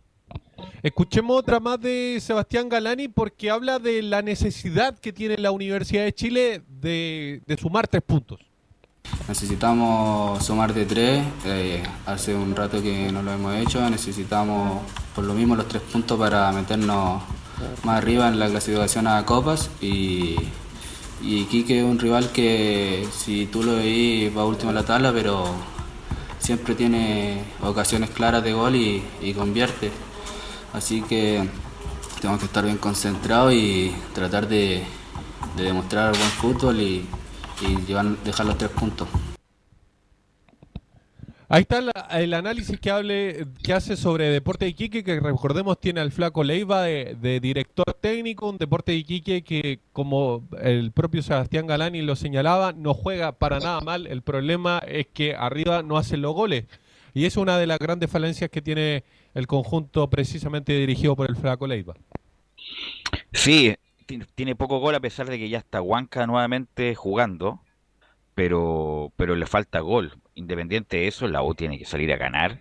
Escuchemos otra más de Sebastián Galani porque habla de la necesidad que tiene la Universidad de Chile de, de sumar tres puntos. Necesitamos sumar de tres, eh, hace un rato que no lo hemos hecho, necesitamos por lo mismo los tres puntos para meternos más arriba en la clasificación a copas y, y Quique es un rival que si tú lo veís va último en la tabla pero siempre tiene ocasiones claras de gol y, y convierte, así que tenemos que estar bien concentrados y tratar de, de demostrar buen fútbol y, y llevar, dejar los tres puntos. Ahí está la- el análisis que hable que hace sobre Deporte de Iquique, que recordemos tiene al flaco Leiva de, de director técnico, un Deporte de Iquique que como el propio Sebastián Galani lo señalaba, no juega para nada mal, el problema es que arriba no hacen los goles. Y es una de las grandes falencias que tiene el conjunto precisamente dirigido por el flaco Leiva. Sí, tiene poco gol a pesar de que ya está Huanca nuevamente jugando, pero, pero le falta gol. Independiente de eso, la U tiene que salir a ganar.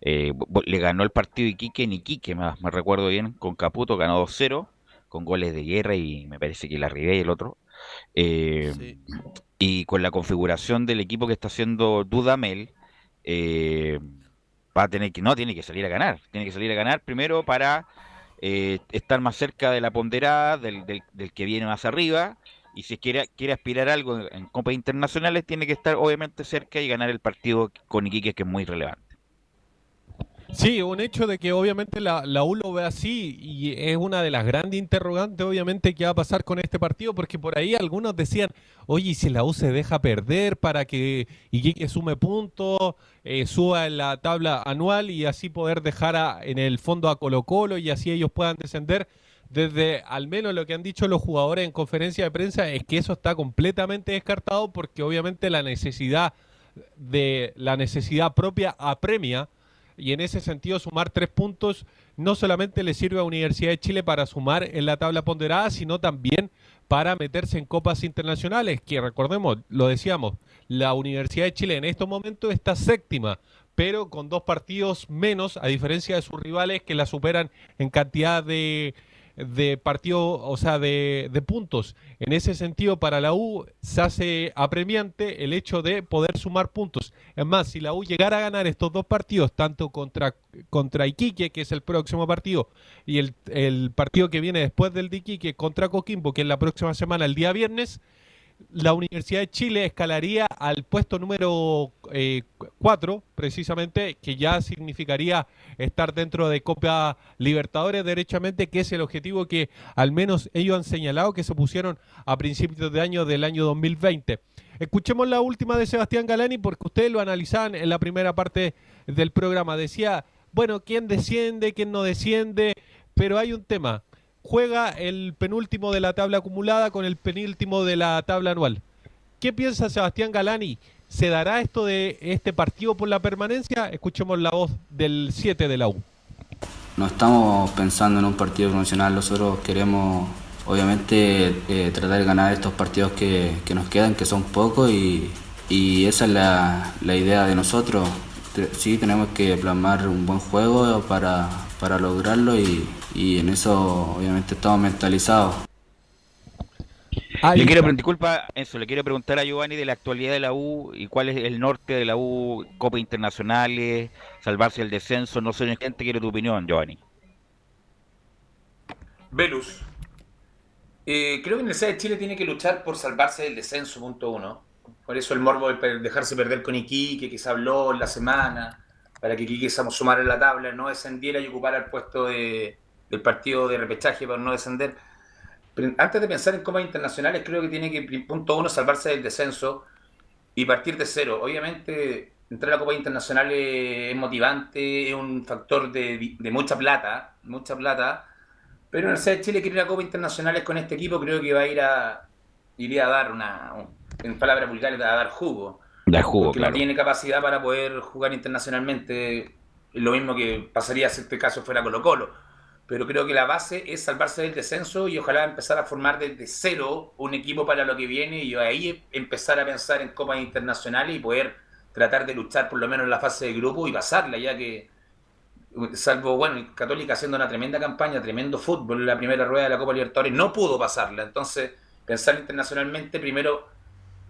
Eh, le ganó el partido Iquique en Iquique, me, me recuerdo bien, con Caputo, ganó 2-0, con goles de guerra y me parece que la y el otro. Eh, Y con la configuración del equipo que está haciendo Dudamel, eh, va a tener que, no, tiene que salir a ganar. Tiene que salir a ganar primero para eh, estar más cerca de la ponderada, del, del- que viene más arriba. Y si quiere, quiere aspirar algo en, en copas internacionales, tiene que estar obviamente cerca y ganar el partido con Iquique, que es muy relevante. Sí, un hecho de que obviamente la, la U lo ve así y es una de las grandes interrogantes obviamente que va a pasar con este partido porque por ahí algunos decían, oye, ¿y si la U se deja perder para que Iquique sume puntos, eh, suba en la tabla anual y así poder dejar a- en el fondo a Colo Colo y así ellos puedan descender? Desde al menos lo que han dicho los jugadores en conferencia de prensa es que eso está completamente descartado porque obviamente la necesidad de la necesidad propia apremia y en ese sentido sumar tres puntos no solamente le sirve a Universidad de Chile para sumar en la tabla ponderada, sino también para meterse en copas internacionales, que recordemos, lo decíamos, la Universidad de Chile en estos momentos está séptima, pero con dos partidos menos, a diferencia de sus rivales que la superan en cantidad de, de partidos, o sea, de, de puntos. En ese sentido, para la U se hace apremiante el hecho de poder sumar puntos. Es más, si la U llegara a ganar estos dos partidos, tanto contra, contra Iquique, que es el próximo partido, y el, el partido que viene después del de Iquique contra Coquimbo, que es la próxima semana, el día viernes, la Universidad de Chile escalaría al puesto número 4, precisamente, que ya significaría estar dentro de Copa Libertadores derechamente, que es el objetivo que al menos ellos han señalado que se pusieron a principios de año del año 2020. Escuchemos la última de Sebastián Galani porque ustedes lo analizaban en la primera parte del programa. Decía, bueno, quién desciende, quién no desciende, pero hay un tema juega el penúltimo de la tabla acumulada con el penúltimo de la tabla anual. ¿Qué piensa Sebastián Galani? ¿Se dará esto de este partido por la permanencia? Escuchemos la voz del 7 de la U. No estamos pensando en un partido promocional, nosotros queremos obviamente eh, tratar de ganar estos partidos que, que nos quedan, que son pocos, y, y esa es la, la idea de nosotros. Sí, tenemos que plasmar un buen juego para, para lograrlo y, y en eso obviamente estamos mentalizados. le quiero, disculpa, eso, le quiero preguntar a Giovanni de la actualidad de la U y cuál es el norte de la U, Copas Internacionales, salvarse el descenso, no soy gente, quiero tu opinión, Giovanni. Velus. Eh, creo que Universidad de Chile tiene que luchar por salvarse del descenso, punto uno. Por eso el morbo de dejarse perder con Iquique, que se habló en la semana, para que Iquique se sumara en la tabla, no descendiera y ocupara el puesto de- del partido de repechaje para no descender. Pero antes de pensar en copas internacionales, creo que tiene que, punto uno, salvarse del descenso y partir de cero. Obviamente, entrar a copas internacionales es motivante, es un factor de, de mucha plata, mucha plata. Pero Universidad de Chile quiere ir a Copas Internacionales con este equipo, creo que va a ir a, iría a dar una, en palabras vulgares, a dar jugo. Dar jugo, porque claro. no tiene capacidad para poder jugar internacionalmente. Lo mismo que pasaría si este caso fuera Colo Colo. Pero creo que la base es salvarse del descenso y ojalá empezar a formar desde cero un equipo para lo que viene y ahí empezar a pensar en copas internacionales y poder tratar de luchar por lo menos en la fase de grupo y pasarla, ya que salvo, bueno, Católica haciendo una tremenda campaña, tremendo fútbol en la primera rueda de la Copa Libertadores, no pudo pasarla. Entonces, pensar internacionalmente, primero,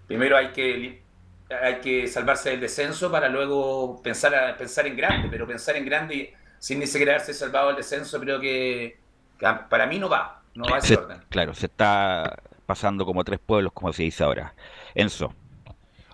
primero hay que hay que salvarse del descenso para luego pensar pensar en grande, pero pensar en grande sin ni siquiera haberse salvado del descenso, creo que, que para mí no va, no va a ese Se- orden. claro, se está pasando como tres pueblos, como se dice ahora. Enzo.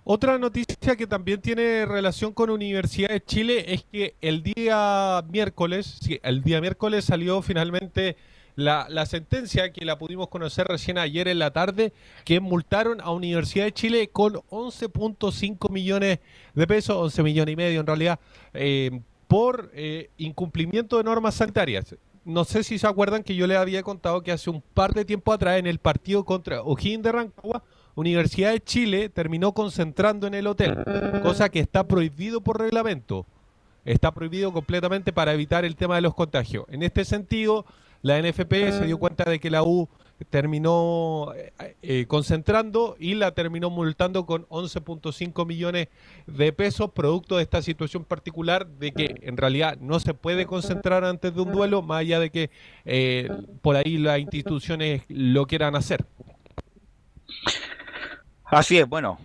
Otra noticia que también tiene relación con Universidad de Chile es que el día miércoles, sí, el día miércoles salió finalmente la, la sentencia que la pudimos conocer recién ayer en la tarde, que multaron a Universidad de Chile con 11.5 millones de pesos, 11 millones y medio en realidad, eh, por eh, incumplimiento de normas sanitarias. No sé si se acuerdan que yo les había contado que hace un par de tiempo atrás en el partido contra O'Higgins de Rancagua, Universidad de Chile terminó concentrando en el hotel, cosa que está prohibido por reglamento. Está prohibido completamente para evitar el tema de los contagios. En este sentido, la NFP se dio cuenta de que la U terminó eh, eh, concentrando y la terminó multando con 11.5 millones de pesos, producto de esta situación particular de que en realidad no se puede concentrar antes de un duelo, más allá de que eh, por ahí las instituciones lo quieran hacer. Así es, bueno,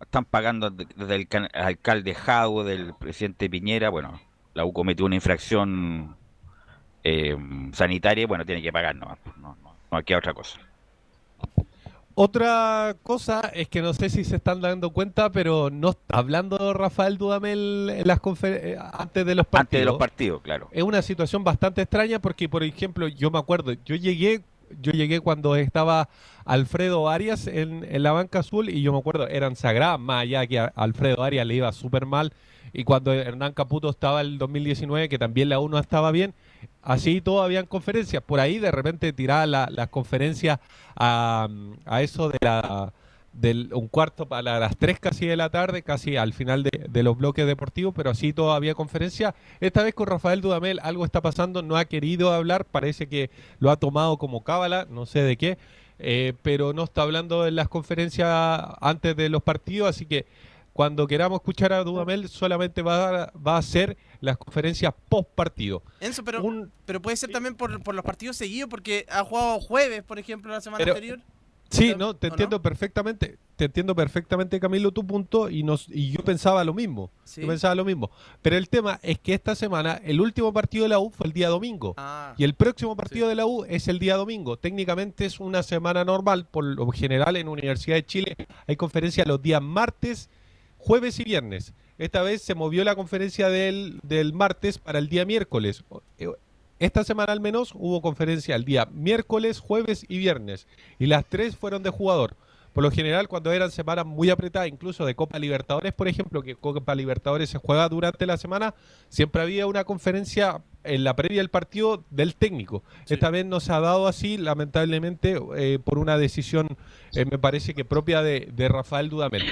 están pagando de- desde el alcalde Jau, del presidente Piñera, bueno, la U cometió una infracción eh, sanitaria bueno, tiene que pagar, no, no, no, no queda otra cosa. Otra cosa es que no sé si se están dando cuenta, pero no está hablando Rafael Dudamel en las confer- eh, antes de los partidos. Antes de los partidos, claro. Es una situación bastante extraña porque, por ejemplo, yo me acuerdo, yo llegué, yo llegué cuando estaba Alfredo Arias en, en la banca azul y yo me acuerdo, eran sagradas, más allá que a Alfredo Arias le iba súper mal y cuando Hernán Caputo estaba el 2019, que también la 1 estaba bien, así todo habían conferencias. Por ahí de repente tiraba la- las conferencias a, a eso de la del un cuarto para las 3 casi de la tarde, casi al final de, de los bloques deportivos, pero así todavía conferencia. Esta vez con Rafael Dudamel algo está pasando, no ha querido hablar, parece que lo ha tomado como cábala, no sé de qué, eh, pero no está hablando en las conferencias antes de los partidos, así que cuando queramos escuchar a Dudamel solamente va a, va a ser las conferencias post partido. Enzo, pero, pero puede ser también por, por los partidos seguidos, porque ha jugado jueves, por ejemplo, la semana Pero- anterior. Sí, no, te entiendo perfectamente, te entiendo perfectamente Camilo tu punto y nos y yo pensaba lo mismo, Sí. yo pensaba lo mismo, pero el tema es que esta semana el último partido de la U fue el día domingo Ah. y el próximo partido de la U es el día domingo. Técnicamente es una semana normal, por lo general en Universidad de Chile hay conferencias los días martes, jueves y viernes. Esta vez se movió la conferencia del, del martes para el día miércoles. Eh, Esta semana al menos hubo conferencia el día miércoles, jueves y viernes. Y las tres fueron de jugador. Por lo general, cuando eran semanas muy apretadas, incluso de Copa Libertadores, por ejemplo, que Copa Libertadores se juega durante la semana, siempre había una conferencia en la previa del partido del técnico. Esta vez no se ha dado así, lamentablemente, eh, por una decisión, eh, me parece que propia de, de Rafael Dudamel.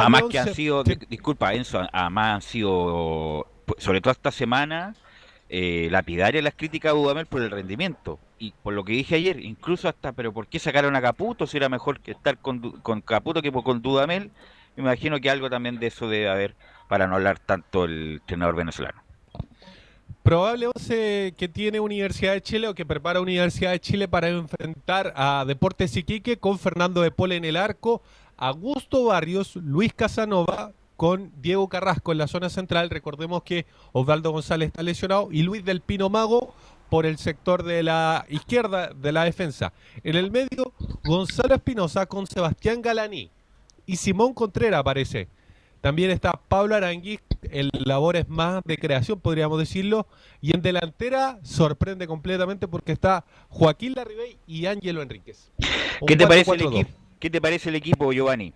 Además que han sido, di- disculpa Enzo, además han sido, sobre todo esta semana, eh, lapidarias las críticas a Dudamel por el rendimiento. Y por lo que dije ayer, incluso hasta, pero ¿por qué sacaron a Caputo si era mejor que estar con Caputo que con Dudamel? Me imagino que algo también de eso debe haber para no hablar tanto el entrenador venezolano. Probable 11 que tiene Universidad de Chile o que prepara Universidad de Chile para enfrentar a Deportes Iquique con Fernando de Pole en el arco, Augusto Barrios, Luis Casanova con Diego Carrasco en la zona central. Recordemos que Osvaldo González está lesionado y Luis del Pino Mago por el sector de la izquierda de la defensa. En el medio, Gonzalo Espinosa con Sebastián Galaní y Simón Contreras aparece. También está Pablo Aranguiz, en labores más de creación, podríamos decirlo. Y en delantera sorprende completamente porque está Joaquín Larribey y Ángelo Enríquez. Un ¿Qué te, parece el 4-4-2. equipo, ¿Qué te parece el equipo, Giovanni?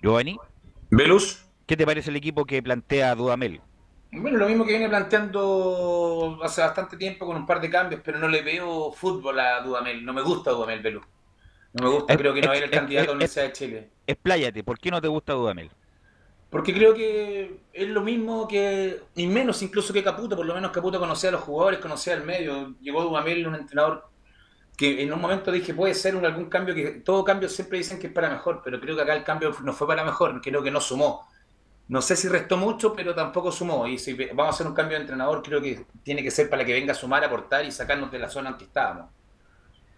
Giovanni. ¿Velus? ¿Qué te parece el equipo que plantea Dudamel? Bueno, lo mismo que viene planteando hace bastante tiempo con un par de cambios, pero no le veo fútbol a Dudamel. No me gusta Dudamel, Belú. No me gusta, creo que no va a ir el candidato a la Universidad de Chile. Expláyate, ¿por qué no te gusta Dudamel? Porque creo que es lo mismo que, y menos incluso que Caputo, por lo menos Caputo conocía a los jugadores, conocía al medio. Llegó Dudamel, un entrenador que en un momento dije puede ser un, algún cambio que todo cambio siempre dicen que es para mejor, pero creo que acá el cambio no fue para mejor, creo que no sumó. No sé si restó mucho, pero tampoco sumó. Y si vamos a hacer un cambio de entrenador, creo que tiene que ser para que venga a sumar, aportar y sacarnos de la zona en que estábamos.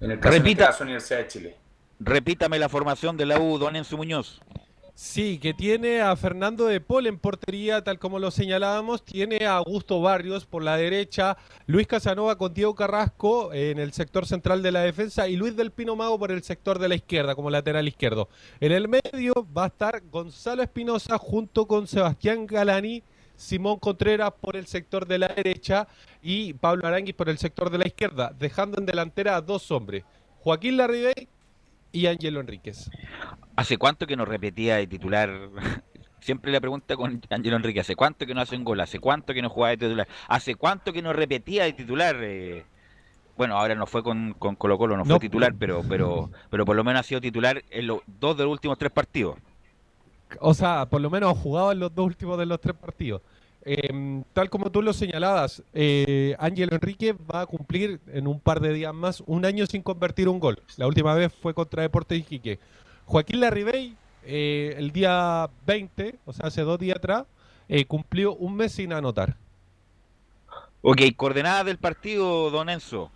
En el caso, Repita. en este caso Universidad de Chile. Repítame la formación de la U, Don Enzo Muñoz. Sí, que tiene a Fernando de Paul en portería, tal como lo señalábamos, tiene a Augusto Barrios por la derecha, Luis Casanova con Diego Carrasco en el sector central de la defensa y Luis del Pino Mago por el sector de la izquierda, como lateral izquierdo. En el medio va a estar Gonzalo Espinosa junto con Sebastián Galani, Simón Contreras por el sector de la derecha y Pablo Aranguis por el sector de la izquierda, dejando en delantera a dos hombres, Joaquín Larribey y Ángelo Enríquez. ¿Hace cuánto que no repetía de titular? <laughs> Siempre la pregunta con Ángelo Enrique, ¿hace cuánto que no hace un gol? ¿Hace cuánto que no jugaba de titular? ¿Hace cuánto que no repetía de titular? Eh, bueno, ahora no fue con, con Colo Colo, no, fue No. titular, pero, pero, pero por lo menos ha sido titular en los dos de los últimos tres partidos. O sea, por lo menos ha jugado en los dos últimos de los tres partidos. Eh, tal como tú lo señalabas, eh, Ángelo Enrique va a cumplir en un par de días más un año sin convertir un gol. La última vez fue contra Deportes Iquique. Joaquín Larribey, eh, el día 20, o sea, hace dos días atrás, eh, cumplió un mes sin anotar. Ok, coordenadas del partido, Don Enzo.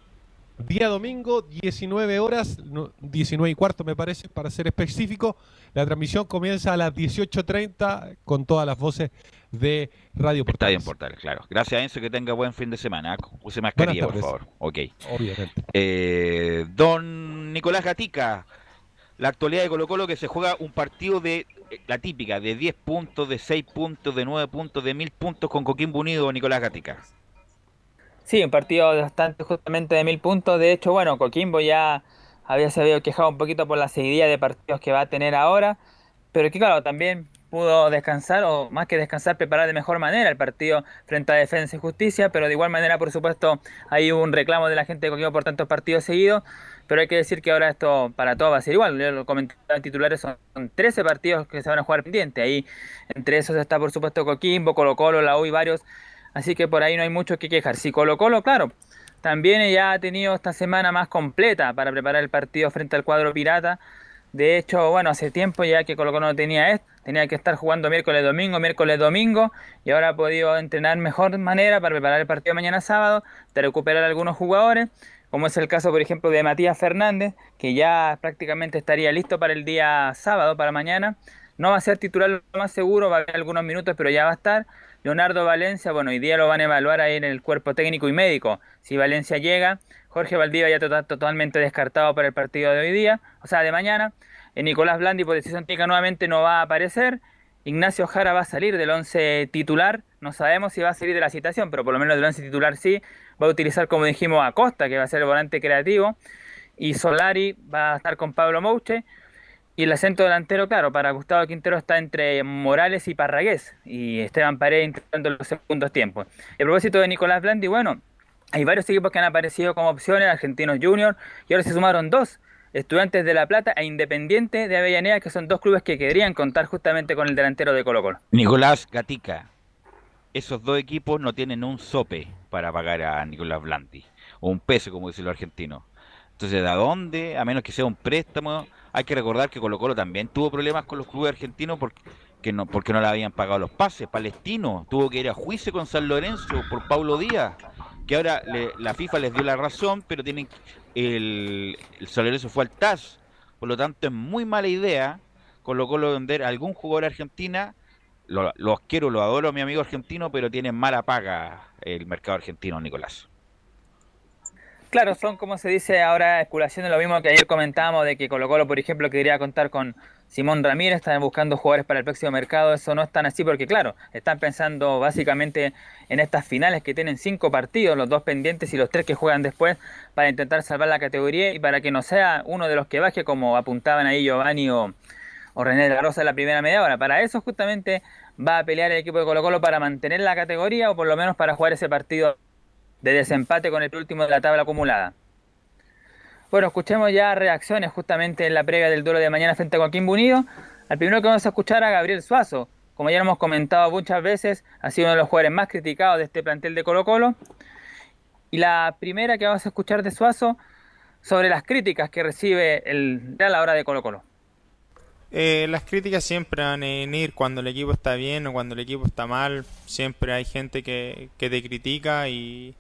Día domingo, 19 horas, no, 19 y cuarto me parece, para ser específico. La transmisión comienza a las 18.30 con todas las voces de Radio Portales. en Portales, claro. Gracias, Enzo, que tenga buen fin de semana. Use mascarilla, por favor. Ok. Obviamente. Eh, don Nicolás Gatica, la actualidad de Colo Colo que se juega un partido de eh, la típica, de 10 puntos, de 6 puntos, de 9 puntos, de 1000 puntos con Coquimbo Unido, Nicolás Gatica. Sí, un partido bastante justamente de mil puntos. De hecho, bueno, Coquimbo ya había se había quejado un poquito por la seguidilla de partidos que va a tener ahora, pero que claro, también pudo descansar, o más que descansar, preparar de mejor manera el partido frente a Defensa y Justicia, pero de igual manera, por supuesto, hay un reclamo de la gente de Coquimbo por tantos partidos seguidos, pero hay que decir que ahora esto para todos va a ser igual. Yo lo comenté en titulares, son, son 13 partidos que se van a jugar pendientes. Ahí, entre esos está, por supuesto, Coquimbo, Colo Colo, la U y varios. Así que por ahí no hay mucho que quejar. Si Colo Colo, claro, también ya ha tenido esta semana más completa para preparar el partido frente al cuadro pirata. De hecho, bueno, hace tiempo ya que Colo Colo no tenía esto, tenía que estar jugando miércoles domingo, miércoles domingo, y ahora ha podido entrenar mejor manera para preparar el partido mañana sábado, de recuperar algunos jugadores, como es el caso, por ejemplo, de Matías Fernández, que ya prácticamente estaría listo para el día sábado, para mañana. No va a ser titular lo más seguro, va a haber algunos minutos, pero ya va a estar. Leonardo Valencia, bueno, hoy día lo van a evaluar ahí en el cuerpo técnico y médico. Si Valencia llega, Jorge Valdivia ya está totalmente descartado para el partido de hoy día, o sea, de mañana. Eh, Nicolás Blandi por decisión técnica nuevamente no va a aparecer. Ignacio Jara va a salir del 11 titular. No sabemos si va a salir de la citación, pero por lo menos del 11 titular sí. Va a utilizar, como dijimos, a Costa, que va a ser el volante creativo. Y Solari va a estar con Pablo Mouche. Y el acento delantero, claro, para Gustavo Quintero está entre Morales y Parragués. Y Esteban Paredes intentando los segundos tiempos. Y a propósito de Nicolás Blandi, bueno, hay varios equipos que han aparecido como opciones, Argentinos Junior, y ahora se sumaron dos. Estudiantes de La Plata e Independiente de Avellaneda, que son dos clubes que querían contar justamente con el delantero de Colo Colo. Nicolás Gatica, esos dos equipos no tienen un sope para pagar a Nicolás Blandi, o un peso, como dicen los argentinos. Entonces, ¿de dónde? A menos que sea un préstamo. Hay que recordar que Colo Colo también tuvo problemas con los clubes argentinos porque no, porque no le habían pagado los pases. Palestino tuvo que ir a juicio con San Lorenzo por Paulo Díaz, que ahora la FIFA les dio la razón, pero tienen el, el San Lorenzo fue al TAS. Por lo tanto, es muy mala idea Colo Colo vender a algún jugador argentina. Lo- quiero, lo adoro mi amigo argentino, pero tiene mala paga el mercado argentino, Nicolás. Claro, son como se dice ahora especulaciones, lo mismo que ayer comentábamos de que Colo Colo, por ejemplo, quería contar con Simón Ramírez, están buscando jugadores para el próximo mercado, eso no es tan así porque claro, están pensando básicamente en estas finales que tienen cinco partidos, los dos pendientes y los tres que juegan después, para intentar salvar la categoría y para que no sea uno de los que baje como apuntaban ahí Giovanni o, o René de la Rosa en la primera media hora. Para eso justamente va a pelear el equipo de Colo Colo para mantener la categoría o por lo menos para jugar ese partido de desempate con el último de la tabla acumulada. Bueno, escuchemos ya reacciones justamente en la previa del duelo de mañana frente a Joaquín Unido. Al primero que vamos a escuchar a Gabriel Suazo. Como ya hemos comentado muchas veces, ha sido uno de los jugadores más criticados de este plantel de Colo Colo. Y la primera que vamos a escuchar de Suazo sobre las críticas que recibe el a la hora de Colo Colo. Eh, las críticas siempre van a ir cuando el equipo está bien o cuando el equipo está mal. Siempre hay gente que, que te critica y,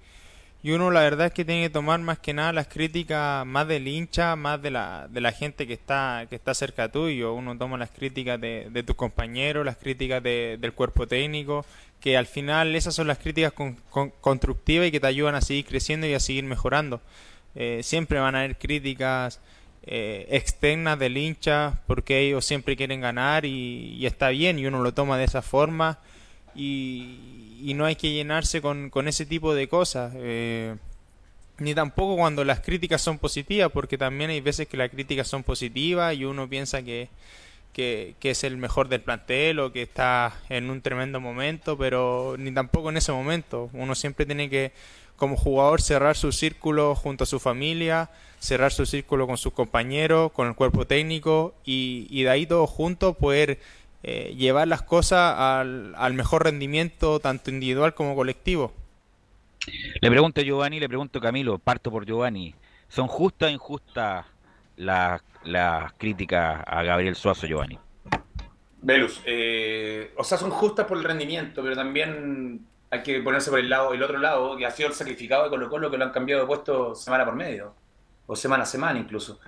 y uno la verdad es que tiene que tomar más que nada las críticas más del hincha, más de la, de la gente que está, que está cerca tuyo. Uno toma las críticas de, de tus compañeros, las críticas de- del cuerpo técnico, que al final esas son las críticas con- con- constructivas y que te ayudan a seguir creciendo y a seguir mejorando. Eh, siempre van a haber críticas eh, externas del hincha porque ellos siempre quieren ganar y, y está bien y uno lo toma de esa forma y, y no hay que llenarse con, con ese tipo de cosas. eh, ni tampoco cuando las críticas son positivas, porque también hay veces que las críticas son positivas y uno piensa que, que, que es el mejor del plantel o que está en un tremendo momento, pero ni tampoco en ese momento. Uno siempre tiene que, como jugador, cerrar su círculo junto a su familia, cerrar su círculo con sus compañeros, con el cuerpo técnico y, y de ahí todos juntos poder eh, llevar las cosas al, al mejor rendimiento, tanto individual como colectivo. Le pregunto a Giovanni, le pregunto a Camilo, parto por Giovanni. ¿Son justas o injustas las, las críticas a Gabriel Suazo, Giovanni? Velus, eh, o sea, son justas por el rendimiento, pero también hay que ponerse por el lado, el otro lado, que ha sido el sacrificado de Colo Colo, que lo han cambiado de puesto semana por medio, o semana a semana incluso.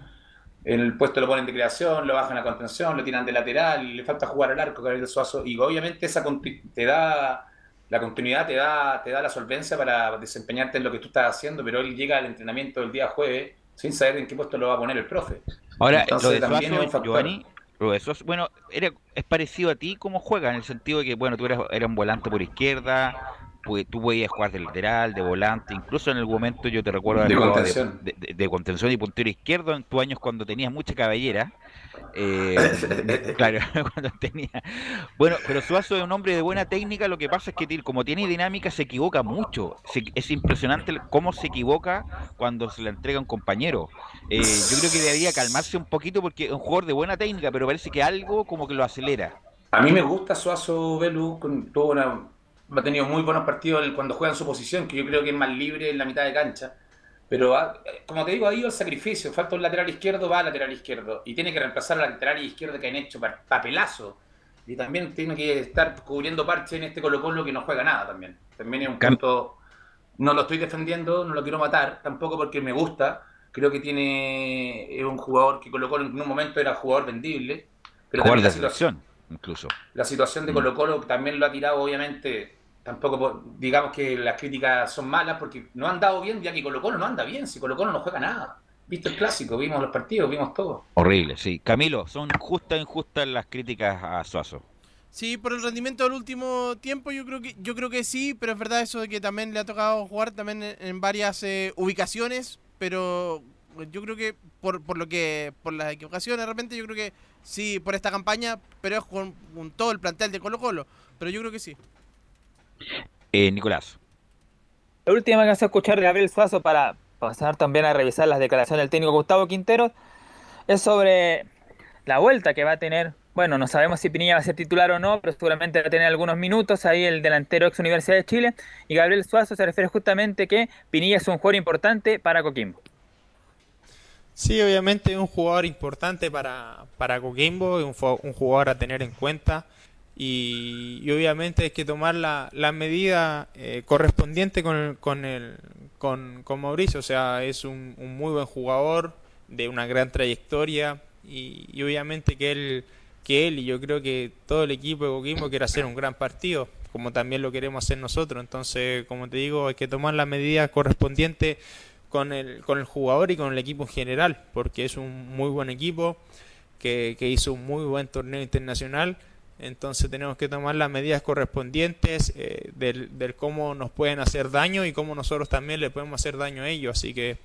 En el puesto lo ponen de creación, lo bajan a contención, lo tiran de lateral, le falta jugar al arco Gabriel Suazo, y obviamente esa te da la continuidad, te da, te da la solvencia para desempeñarte en lo que tú estás haciendo, pero él llega al entrenamiento del día jueves sin saber en qué puesto lo va a poner el profe. Ahora, Entonces, lo de también es un factor. Giovanni, lo de Suazo, bueno, era, es parecido a ti cómo juega, en el sentido de que, bueno, tú eras, eras un volante por izquierda, tú podías jugar de lateral, de volante, incluso en algún momento yo te recuerdo De contención. de, de- de contención y puntero izquierdo en tus años cuando tenías mucha cabellera. eh, <laughs> <laughs> claro, <laughs> cuando tenía. Bueno, pero Suazo es un hombre de buena técnica. Lo que pasa es que, como tiene dinámica, se equivoca mucho. Se- es impresionante cómo se equivoca cuando se le entrega a un compañero. Eh, yo creo que debería calmarse un poquito porque es un jugador de buena técnica, pero parece que algo como que lo acelera. A mí me gusta Suazo Velu, con tuvo una- ha tenido muy buenos partidos cuando juega en su posición, que yo creo que es más libre en la mitad de cancha. Pero ah, como te digo, ha ido el sacrificio. Falta un lateral izquierdo, va al lateral izquierdo. Y tiene que reemplazar al lateral izquierdo que han hecho pa- papelazo. Y también tiene que estar cubriendo parche en este Colo Colo que no juega nada también. También es un punto. No lo estoy defendiendo, no lo quiero matar, tampoco porque me gusta. Creo que tiene. Es un jugador que Colo Colo en un momento era jugador vendible. Pero Jugador de la situación, selección, incluso. la situación de Mm. Colo Colo también lo ha tirado, obviamente. Tampoco po- digamos que las críticas son malas porque no han dado bien, ya que Colo Colo no anda bien. Si Colo Colo no juega nada. Viste el clásico, vimos los partidos, vimos todo. Horrible, sí. Camilo, ¿son justas o injustas las críticas a Suazo? Sí, por el rendimiento del último tiempo yo creo que yo creo que sí, pero es verdad eso de que también le ha tocado jugar también en, en varias eh, ubicaciones, pero yo creo que por, por lo que por las equivocaciones de repente yo creo que sí por esta campaña, pero es con, con todo el plantel de Colo Colo, pero yo creo que sí. Eh, Nicolás. La última que vamos a escuchar de Gabriel Suazo para pasar también a revisar las declaraciones del técnico Gustavo Quintero es sobre la vuelta que va a tener. Bueno, no sabemos si Pinilla va a ser titular o no, pero seguramente va a tener algunos minutos ahí el delantero ex Universidad de Chile. Y Gabriel Suazo se refiere justamente que Pinilla es un jugador importante para Coquimbo. Sí, obviamente es un jugador importante para, para Coquimbo, es un, un jugador a tener en cuenta y, obviamente hay que tomar la, la medida eh, correspondiente con, el- con, el, con, con Mauricio, o sea, es un, un muy buen jugador de una gran trayectoria y, y obviamente que él, que él y yo creo que todo el equipo de Coquimbo quiere hacer un gran partido, como también lo queremos hacer nosotros, entonces como te digo, hay que tomar la medida correspondiente con el, con el jugador y con el equipo en general, porque es un muy buen equipo que, que hizo un muy buen torneo internacional. Entonces tenemos que tomar las medidas correspondientes eh, del, del cómo nos pueden hacer daño y cómo nosotros también le podemos hacer daño a ellos. Así que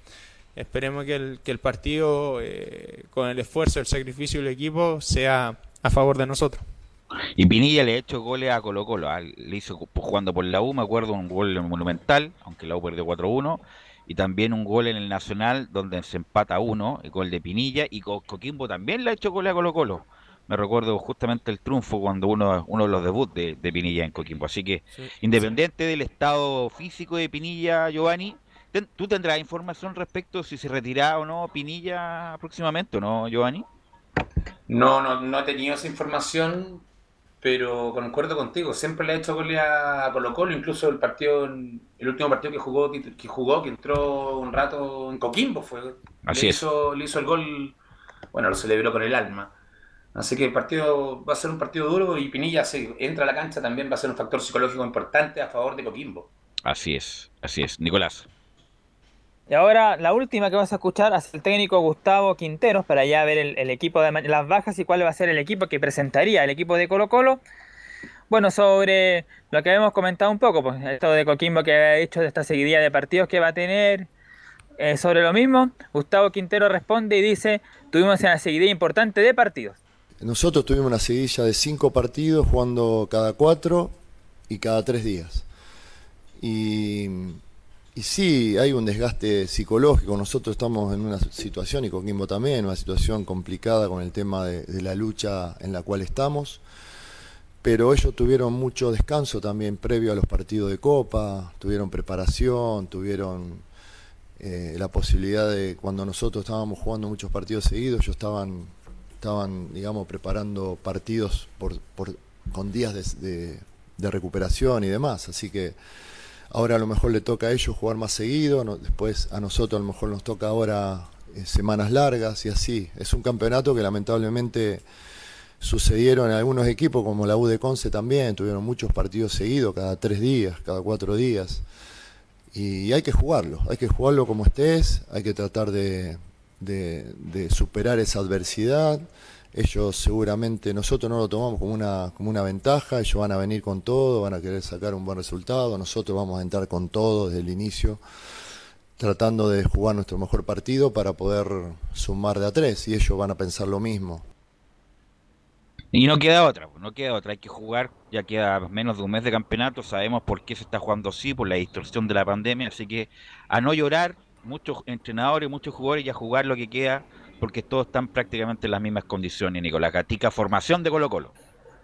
esperemos que el, que el partido, eh, con el esfuerzo, el sacrificio del equipo, sea a favor de nosotros. Y Pinilla le ha hecho goles a Colo Colo. ah, Le hizo jugando por la U, me acuerdo, un gol Monumental, aunque la U perdió 4-1. Y también un gol en el Nacional, donde se empata uno, el gol de Pinilla. Y Co- Coquimbo también le ha hecho goles a Colo Colo. Me recuerdo justamente el triunfo cuando uno, uno de los debuts de, de Pinilla en Coquimbo. Así que, independiente del estado físico de Pinilla, Giovanni, ten- ¿tú tendrás información respecto si se retirará o no Pinilla próximamente o no, Giovanni? No, no, no he tenido esa información, pero concuerdo contigo. Siempre le ha hecho goles a Colo Colo, incluso el partido, en- el último partido que jugó, que jugó, que entró un rato en Coquimbo, fue. Así le es. hizo, le hizo el gol, bueno, lo celebró con el alma. Así que el partido va a ser un partido duro y Pinilla, si entra a la cancha, también va a ser un factor psicológico importante a favor de Coquimbo. Así es, así es. Nicolás. Y ahora la última que vas a escuchar es el técnico Gustavo Quinteros para ya ver el, el equipo de las bajas y cuál va a ser el equipo que presentaría el equipo de Colo Colo. Bueno, sobre lo que habíamos comentado un poco, pues esto de Coquimbo que había hecho de esta seguidilla de partidos que va a tener. eh, sobre lo mismo, Gustavo Quintero responde y dice, tuvimos una seguidilla importante de partidos. Nosotros tuvimos una seguidilla de cinco partidos jugando cada cuatro y cada tres días. Y, y sí, hay un desgaste psicológico. Nosotros estamos en una situación, y Coquimbo también, una situación complicada con el tema de, de la lucha en la cual estamos. Pero ellos tuvieron mucho descanso también previo a los partidos de Copa, tuvieron preparación, tuvieron eh, la posibilidad de, cuando nosotros estábamos jugando muchos partidos seguidos, ellos estaban, estaban digamos, preparando partidos por, por- con días de, recuperación y demás. Así que ahora a lo mejor le toca a ellos jugar más seguido, después a nosotros a lo mejor nos toca ahora eh, semanas largas y así. Es un campeonato que lamentablemente sucedieron en algunos equipos como la U de Conce también, tuvieron muchos partidos seguidos, cada tres días, cada cuatro días. Y hay que jugarlo, hay que jugarlo como estés, hay que tratar de, de- superar esa adversidad. Ellos seguramente, nosotros no lo tomamos como una, como una ventaja, ellos van a venir con todo, van a querer sacar un buen resultado, nosotros vamos a entrar con todo desde el inicio, tratando de jugar nuestro mejor partido para poder sumar de a tres, y ellos van a pensar lo mismo. Y no queda otra, pues, no queda otra, hay que jugar, ya queda menos de un mes de campeonato, sabemos por qué se está jugando así, por la distorsión de la pandemia, así que a no llorar, muchos entrenadores, muchos jugadores y a jugar lo que queda, porque todos están prácticamente en las mismas condiciones, Nicolás Gatica, formación de Colo Colo.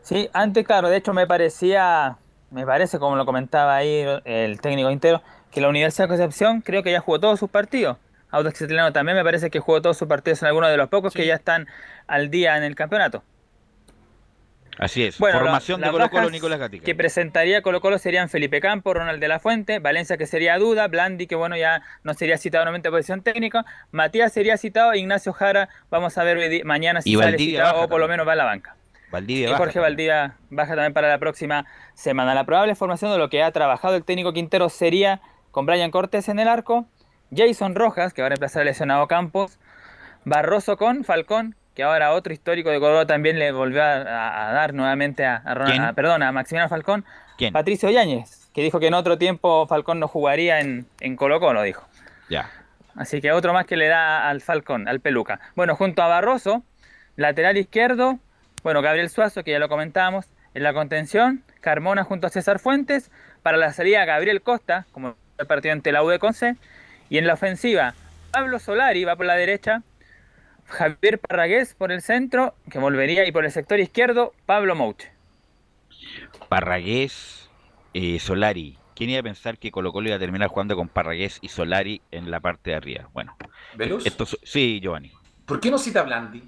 Sí, antes, claro, de hecho me parecía, me parece, como lo comentaba ahí el técnico Quintero, que la Universidad de Concepción creo que ya jugó todos sus partidos. Audax Italiano también me parece que jugó todos sus partidos, son algunos de los pocos que ya están al día en el campeonato. Así es, Bueno, formación la- de Colo Colo, Nicolás Gatica. Que presentaría Colo Colo serían Felipe Campo, Ronald de la Fuente, Valencia que sería Duda, Blandi que bueno ya no sería citado nuevamente a posición técnica, Matías sería citado, Ignacio Jara, vamos a ver hoy mañana si Y sale Valdivia citado o por lo menos va a la banca. Valdivia Y baja Jorge Valdivia baja también para la próxima semana. La probable formación de lo que ha trabajado el técnico Quintero sería con Brian Cortés en el arco, Jason Rojas, que va a reemplazar al lesionado Campos, Barroso con Falcón, que ahora otro histórico de Colo también le volvió a, dar nuevamente a, a Ronald- perdón, a Maximiliano Falcón, ¿Quién? Patricio Yáñez, que dijo que en otro tiempo Falcón no jugaría en, en Colo Colo, dijo. Ya. Así que otro más que le da al Falcón, al Peluca. Bueno, junto a Barroso, lateral izquierdo, bueno, Gabriel Suazo, que ya lo comentábamos, en la contención, Carmona junto a César Fuentes, para la salida Gabriel Costa, como el partido ante la U de Conce, y en la ofensiva, Pablo Solari va por la derecha, Javier Parragués por el centro, que volvería, y por el sector izquierdo, Pablo Mouche. Parragués, eh, Solari. ¿Quién iba a pensar que Colo Colo iba a terminar jugando con Parragués y Solari en la parte de arriba? Bueno, es- sí, Giovanni. ¿Por qué no cita Blandi?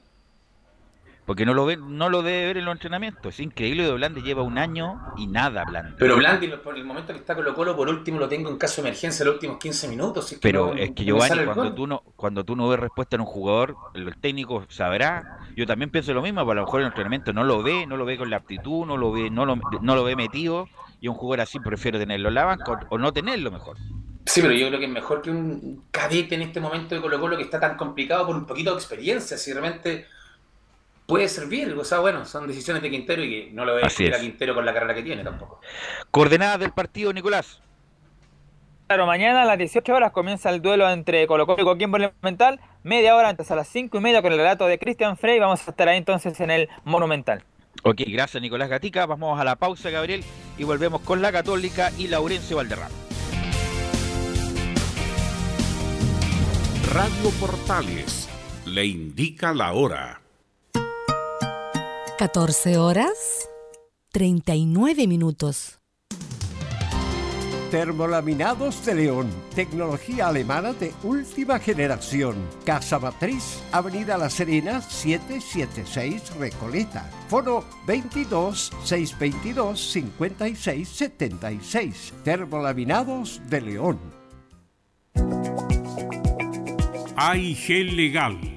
Porque no lo ve, no lo debe ver en los entrenamientos. Es increíble de Blandi lleva un año y nada Blandi. Pero Blandi, por el momento que está Colo Colo, por último lo tengo en caso de emergencia los últimos 15 minutos. si es que Pero no- es que Giovanni, cuando tú no, cuando tú no ves respuesta en un jugador, el técnico sabrá. Yo también pienso lo mismo, pero a lo mejor en el entrenamiento no lo ve, no lo ve con la aptitud, no lo ve, no lo, no lo ve metido, y un jugador así prefiero tenerlo en la banca o, o no tenerlo mejor. Sí, pero yo creo que es mejor que un cadete en este momento de Colo Colo que está tan complicado por un poquito de experiencia. Si realmente puede servir. O sea, bueno, son decisiones de Quintero y que no lo ve Así a es. Quintero con la carrera que tiene tampoco. Coordenadas del partido, Nicolás. Claro, mañana a las 18 horas comienza el duelo entre Colo Colo y Coquimbo Monumental. Media hora antes, a las 5 y media, con el relato de Cristian Frey. Vamos a estar ahí entonces en el Monumental. Ok, gracias Nicolás Gatica. Vamos a la pausa, Gabriel, y volvemos con la Católica y Laurencio Valderrama. Radio Portales le indica la hora. 14 horas 39 minutos. Termolaminados de León, tecnología alemana de última generación. Casa Matriz, Avenida La Serena, 776 Recoleta. Foro 22 622 56 76. Termolaminados de León. AIG Legal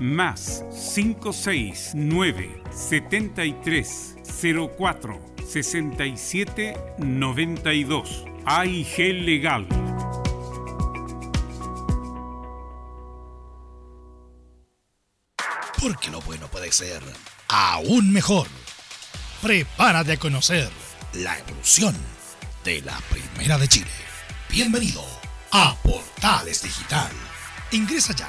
más 569 73 04 67 92 AIG Legal. Porque lo bueno puede ser aún mejor. Prepárate a conocer la evolución de la Primera de Chile. Bienvenido a Portales Digital. Ingresa ya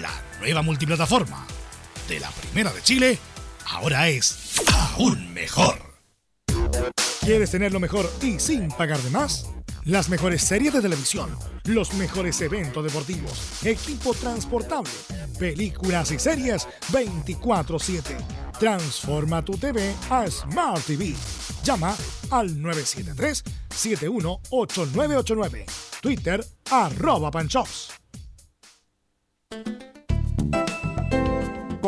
La nueva multiplataforma de la Primera de Chile ahora es aún mejor. ¿Quieres tener lo mejor y sin pagar de más? Las mejores series de televisión, los mejores eventos deportivos, equipo transportable, películas y series 24/7. Transforma tu TV a Smart TV. Llama al 973-718989. Twitter arroba panchops.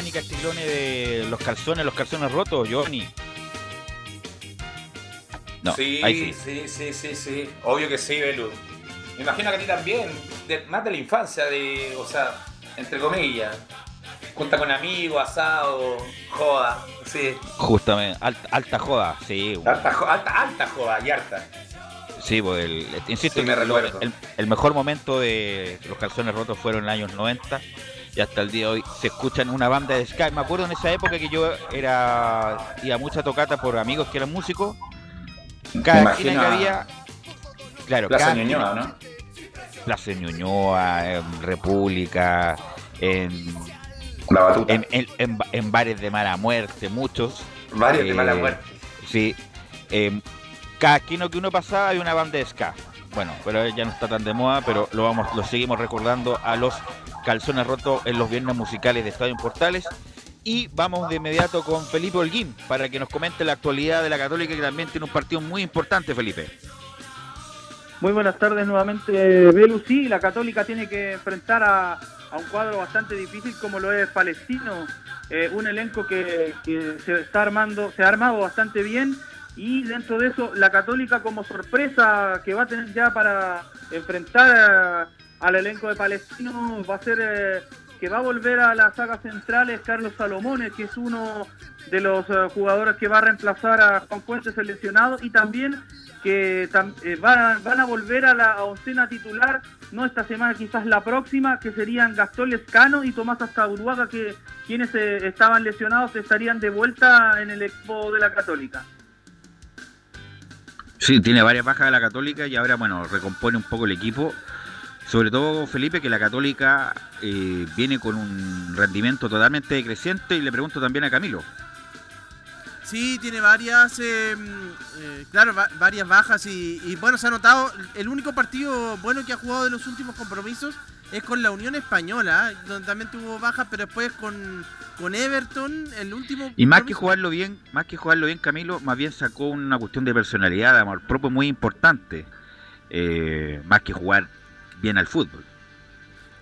Giovanni Castiglione de los calzones, los calzones rotos, Giovanni? No, sí, ahí sí, sí, sí, sí, Obvio que sí, Belu. Me imagino que a ti también, de- más de la infancia, de, o sea, entre comillas. Junta con amigos, asado, joda, sí. Justamente, alta, alta joda, sí. Alta, alta, alta joda y harta. Sí, pues el, insisto, Sí, me el, recuerdo. el- el mejor momento de los calzones rotos fueron en los años 90 y hasta el día de hoy se escuchan una banda de Sky. Me acuerdo en esa época que yo era iba mucha tocata por amigos que eran músicos cada esquina que había. Claro, Plaza cada Ñuñoa, esquina- ¿no? Plaza Ñuñoa, en República, en. La Batuta. En, en- en ba- en bares de mala muerte, muchos. Bares de Eh, mala muerte. Sí. Eh, cada esquina que uno pasaba había una banda de ska. Bueno, pero ya no está tan de moda, pero lo vamos, lo seguimos recordando a los calzones rotos en los viernes musicales de Estadio Portales. Y vamos de inmediato con Felipe Holguín para que nos comente la actualidad de la Católica, que también tiene un partido muy importante, Felipe. Muy buenas tardes nuevamente, Belu. Sí, la Católica tiene que enfrentar a, a un cuadro bastante difícil como lo es Palestino, eh, un elenco que, que se está armando, se ha armado bastante bien y dentro de eso la Católica como sorpresa que va a tener ya para enfrentar al elenco de Palestino va a ser eh, que va a volver a las sagas centrales Carlos Salomones, que es uno de los eh, jugadores que va a reemplazar a Juan Fuentes el lesionado y también que eh, van, a volver a la oncena titular, no esta semana, quizás la próxima, que serían Gastón Lescano y Tomás Astaburuaga, que quienes estaban lesionados estarían de vuelta en el equipo de la Católica. Sí, tiene varias bajas de la Católica y ahora, bueno, recompone un poco el equipo. Sobre todo, Felipe, que la Católica eh, viene con un rendimiento totalmente decreciente y le pregunto también a Camilo. Sí, tiene varias, eh, eh, claro, va- varias bajas y, y, bueno, se ha notado, el único partido bueno que ha jugado de los últimos compromisos es con la Unión Española, ¿eh? donde también tuvo bajas, pero después con, con Everton, el último... Y más que jugarlo bien, más que jugarlo bien, Camilo, más bien sacó una cuestión de personalidad, de amor propio muy importante. eh, más que jugar bien al fútbol.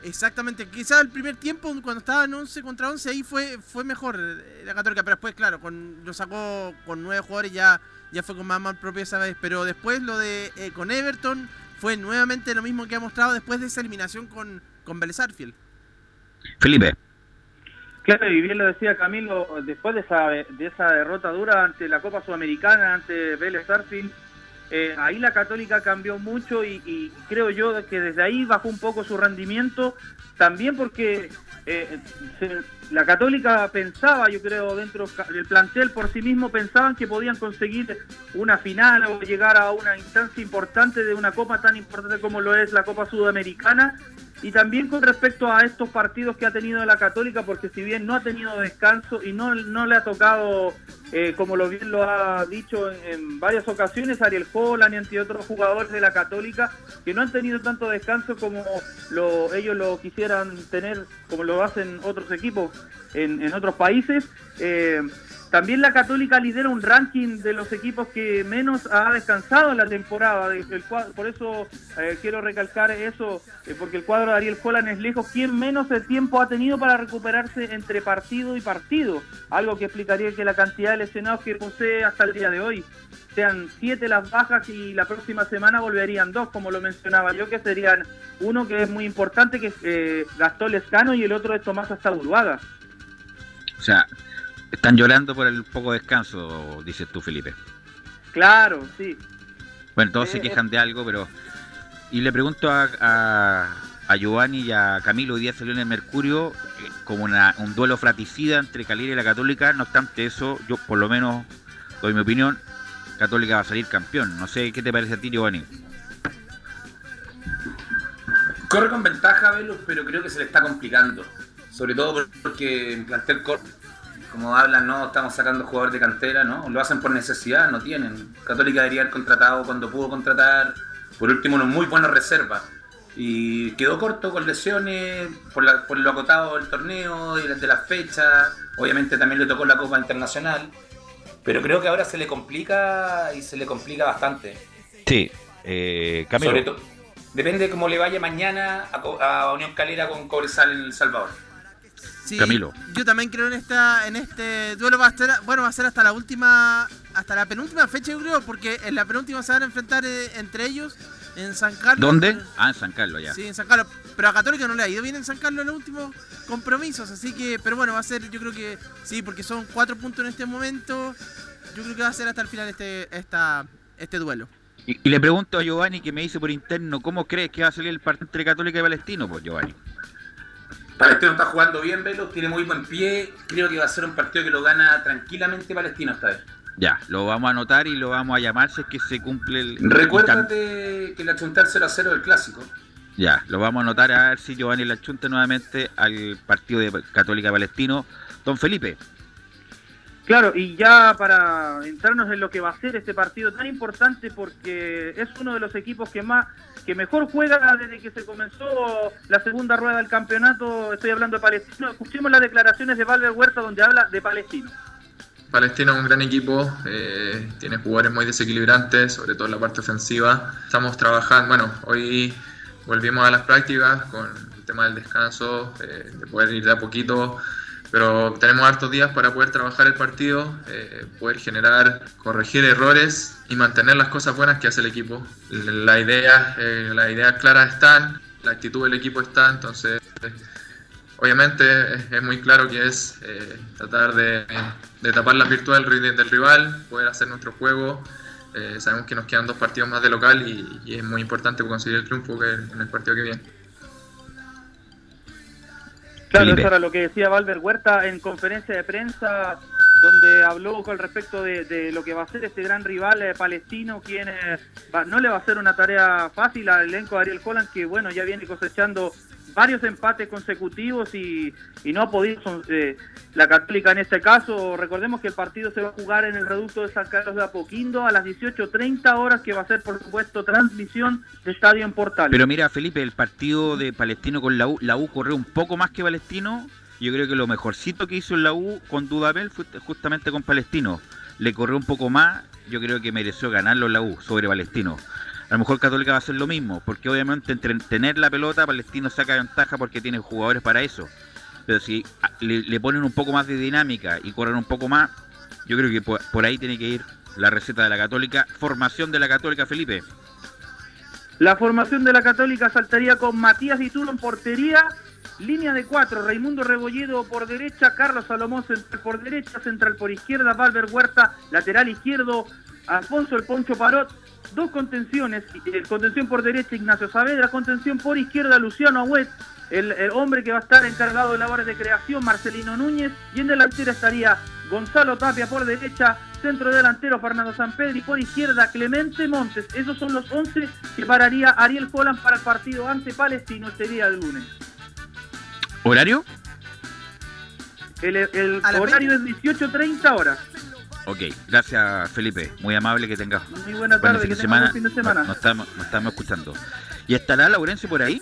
Exactamente, quizás el primer tiempo cuando estaba en 11 contra 11 ahí fue fue mejor eh, la Católica, pero después claro, con lo sacó con nueve jugadores ya ya fue con más mal propio esa vez, pero después lo de eh, con Everton fue nuevamente lo mismo que ha mostrado después de esa eliminación con con Vélez Arfield. Felipe. Claro, y bien lo decía Camilo, después de esa, de esa derrota dura ante la Copa Sudamericana, ante Vélez Sarsfield, eh, ahí la Católica cambió mucho y, creo yo que desde ahí bajó un poco su rendimiento, también porque eh, la Católica pensaba, yo creo, dentro del plantel por sí mismo, pensaban que podían conseguir una final o llegar a una instancia importante de una Copa tan importante como lo es la Copa Sudamericana. Y también con respecto a estos partidos que ha tenido la Católica, porque si bien no ha tenido descanso y no, no le ha tocado, eh, como lo bien lo ha dicho en, varias ocasiones, Ariel Holland y entre otros jugadores de la Católica, que no han tenido tanto descanso como lo, ellos lo quisieran tener, como lo hacen otros equipos en, en otros países. Eh, también la Católica lidera un ranking de los equipos que menos ha descansado en la temporada. el cuadro- por eso eh, quiero recalcar eso, eh, porque el cuadro de Ariel Holland es lejos quien menos de tiempo ha tenido para recuperarse entre partido y partido. Algo que explicaría que la cantidad de lesionados que posee hasta el día de hoy sean siete las bajas y la próxima semana volverían dos, como lo mencionaba yo, que serían uno que es muy importante, que es eh, Gastón Lescano y el otro es Tomás Astaburuaga. O sea, están llorando por el poco descanso, dices tú, Felipe. Claro, sí. Bueno, todos se Eh, quejan de algo, pero... Y le pregunto a, a, a Giovanni y a Camilo, hoy día salió en el Mercurio eh, como una- un duelo fratricida entre Calera y la Católica. No obstante eso, yo por lo menos doy mi opinión, Católica va a salir campeón. No sé qué te parece a ti, Giovanni. Corre con ventaja, Velus, pero creo que se le está complicando. Sobre todo por- porque en plantel corto, como hablan, no estamos sacando jugadores de cantera, ¿no? Lo hacen por necesidad, no tienen. Católica debería haber contratado cuando pudo contratar. Por último, unos muy buenos reservas. Y quedó corto con lesiones, por, la- por lo acotado del torneo, y de las fechas. Obviamente también le tocó la Copa Internacional. Pero creo que ahora se le complica y se le complica bastante. Sí, eh. Sobre todo, depende de cómo le vaya mañana a, a Unión Calera con Cobresal en El Salvador. Sí, Camilo. Yo también creo en esta en este duelo va a ser bueno va a ser hasta la última hasta la penúltima fecha yo creo porque en la penúltima se van a enfrentar eh, entre ellos en San Carlos. ¿Dónde? Ah, en San Carlos ya. Sí, en San Carlos. Pero a Católica no le ha ido bien en San Carlos en los últimos compromisos, así que pero bueno va a ser yo creo que sí porque son cuatro puntos en este momento. Yo creo que va a ser hasta el final este esta este duelo. Y, y le pregunto a Giovanni que me dice por interno, ¿cómo crees que va a salir el partido entre Católica y Palestino? Pues Giovanni. Palestino está jugando bien, Velo, tiene muy buen pie. Creo que va a ser un partido que lo gana tranquilamente Palestino esta vez. Ya, lo vamos a anotar y lo vamos a llamar si es que se cumple el... Recuérdate que la chuntar 0 a 0 del clásico. Ya, lo vamos a anotar a ver si Giovanni la chunta nuevamente al partido de Católica Palestino. Don Felipe. Claro, y ya para entrarnos en lo que va a ser este partido tan importante porque es uno de los equipos que más que mejor juega desde que se comenzó la segunda rueda del campeonato, estoy hablando de Palestino. Escuchemos las declaraciones de Valver Huerta donde habla de Palestino. Palestino es un gran equipo, eh, tiene jugadores muy desequilibrantes, sobre todo en la parte ofensiva. Estamos trabajando, bueno, hoy volvimos a las prácticas con el tema del descanso, eh, de poder ir de a poquito pero tenemos hartos días para poder trabajar el partido, eh, poder generar, corregir errores y mantener las cosas buenas que hace el equipo. La idea, eh, las ideas claras están, la actitud del equipo está, entonces obviamente es, muy claro que es eh, tratar de, tapar la virtud del, rival, poder hacer nuestro juego. sabemos que nos quedan dos partidos más de local y, es muy importante conseguir el triunfo en el partido que viene. Claro, eso era lo que decía Valver Huerta en conferencia de prensa, donde habló con respecto de, lo que va a ser este gran rival eh, palestino, quien eh, no le va a ser una tarea fácil al elenco de Ariel Holland, que bueno, ya viene cosechando varios empates consecutivos y, no ha podido eh, la Católica en este caso. Recordemos que el partido se va a jugar en el reducto de San Carlos de Apoquindo a las 18.30 horas, que va a ser por supuesto transmisión de Estadio en Portal. Pero mira, Felipe, el partido de Palestino con la U, la U corrió un poco más que Palestino. Yo creo que lo mejorcito que hizo en la U con Dudamel fue justamente con Palestino. Le corrió un poco más, yo creo que mereció ganarlo la U sobre Palestino. A lo mejor Católica va a hacer lo mismo, porque obviamente entre tener la pelota, Palestino saca ventaja porque tiene jugadores para eso. Pero si le, ponen un poco más de dinámica y corren un poco más, yo creo que por, ahí tiene que ir la receta de la Católica. Formación de la Católica, Felipe. La formación de la Católica saltaría con Matías Dituro en portería, línea de cuatro, Raimundo Rebolledo por derecha, Carlos Salomón central por derecha, central por izquierda, Valver Huerta, lateral izquierdo, Alfonso El Poncho Parot, dos contenciones, el contención por derecha Ignacio Saavedra, contención por izquierda Luciano Agüet, el, hombre que va a estar encargado de labores de creación Marcelino Núñez y en delantera estaría Gonzalo Tapia por derecha, centro delantero Fernando Sampedri por izquierda Clemente Montes. Esos son los 11 que pararía Ariel Holland para el partido ante Palestino este día del lunes. ¿Horario? El, el horario es 18.30 horas. Ok, gracias Felipe, muy amable que tengas muy buena tarde, fin, que de semana. fin de semana. Nos, estamos, nos estamos escuchando. ¿Y estará Laurencio por ahí?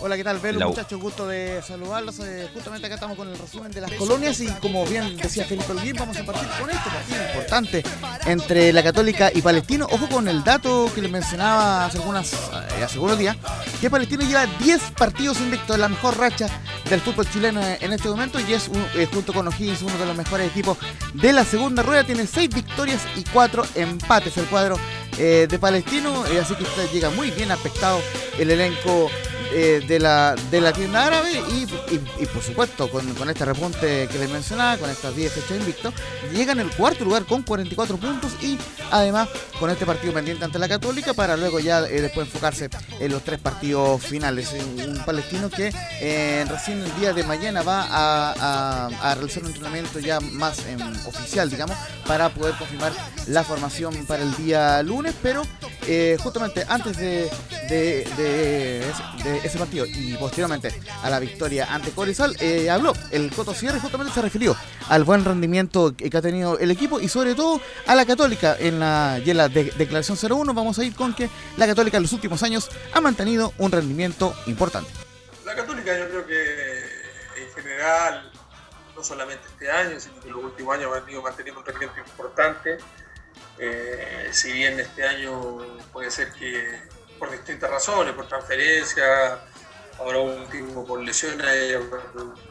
Hola, ¿qué tal, Velo? Muchachos, gusto de saludarlos. Eh, justamente acá estamos con el resumen de las colonias y como bien decía Felipe Olguín, vamos a partir con este partido importante entre la Católica y Palestino. Ojo con el dato que les mencionaba hace, algunas, eh, hace algunos días, que Palestino lleva 10 partidos invictos, la mejor racha del fútbol chileno en este momento y es eh, junto con O'Higgins uno de los mejores equipos de la segunda rueda. Tiene 6 victorias y 4 empates el cuadro de Palestino, así que usted llega muy bien aspectado el elenco eh, de, la, de la tienda árabe y, por supuesto con, este repunte que les mencionaba, con estas 10 fechas invicto, llegan el cuarto lugar con 44 puntos y además con este partido pendiente ante la Católica para luego ya eh, después enfocarse en los tres partidos finales. Un palestino que eh, recién el día de mañana va a, realizar un entrenamiento ya más em, oficial, digamos, para poder confirmar la formación para el día lunes, pero justamente antes de ese partido y posteriormente a la victoria ante Corizal, eh, habló el Coto Sierra y justamente se refirió al buen rendimiento que ha tenido el equipo y sobre todo a la Católica en la, en la declaración 01. Vamos a ir con que la Católica en los últimos años ha mantenido un rendimiento importante. La Católica yo creo que en general, no solamente este año, sino que en los últimos años ha venido manteniendo un rendimiento importante. Eh, si bien este año puede ser que por distintas razones, por transferencia, ahora un tiempo por lesiones,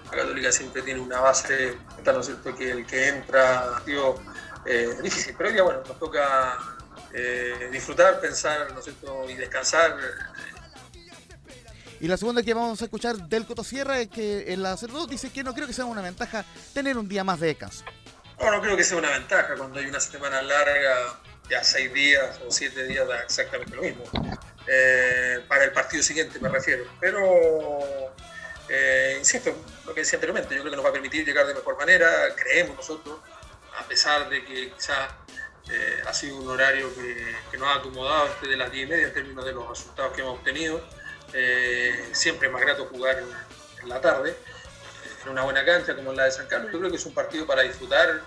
la Católica siempre tiene una base, ¿no es cierto?, que el que entra, digo, eh, difícil, pero ya bueno, nos toca eh, disfrutar, pensar, ¿no es cierto?, y descansar. Y la segunda que vamos a escuchar del Coto Sierra es que en la 02 dice que no creo que sea una ventaja tener un día más de descanso. No, no creo que sea una ventaja cuando hay una semana larga, ya seis días o siete días da exactamente lo mismo. Eh, para el partido siguiente me refiero. Pero, eh, insisto, lo que decía anteriormente, yo creo que nos va a permitir llegar de mejor manera, creemos nosotros, a pesar de que quizás eh, ha sido un horario que, nos ha acomodado este de las 10 y media en términos de los resultados que hemos obtenido. Eh, siempre es más grato jugar en, la tarde, en una buena cancha como la de San Carlos. Yo creo que es un partido para disfrutar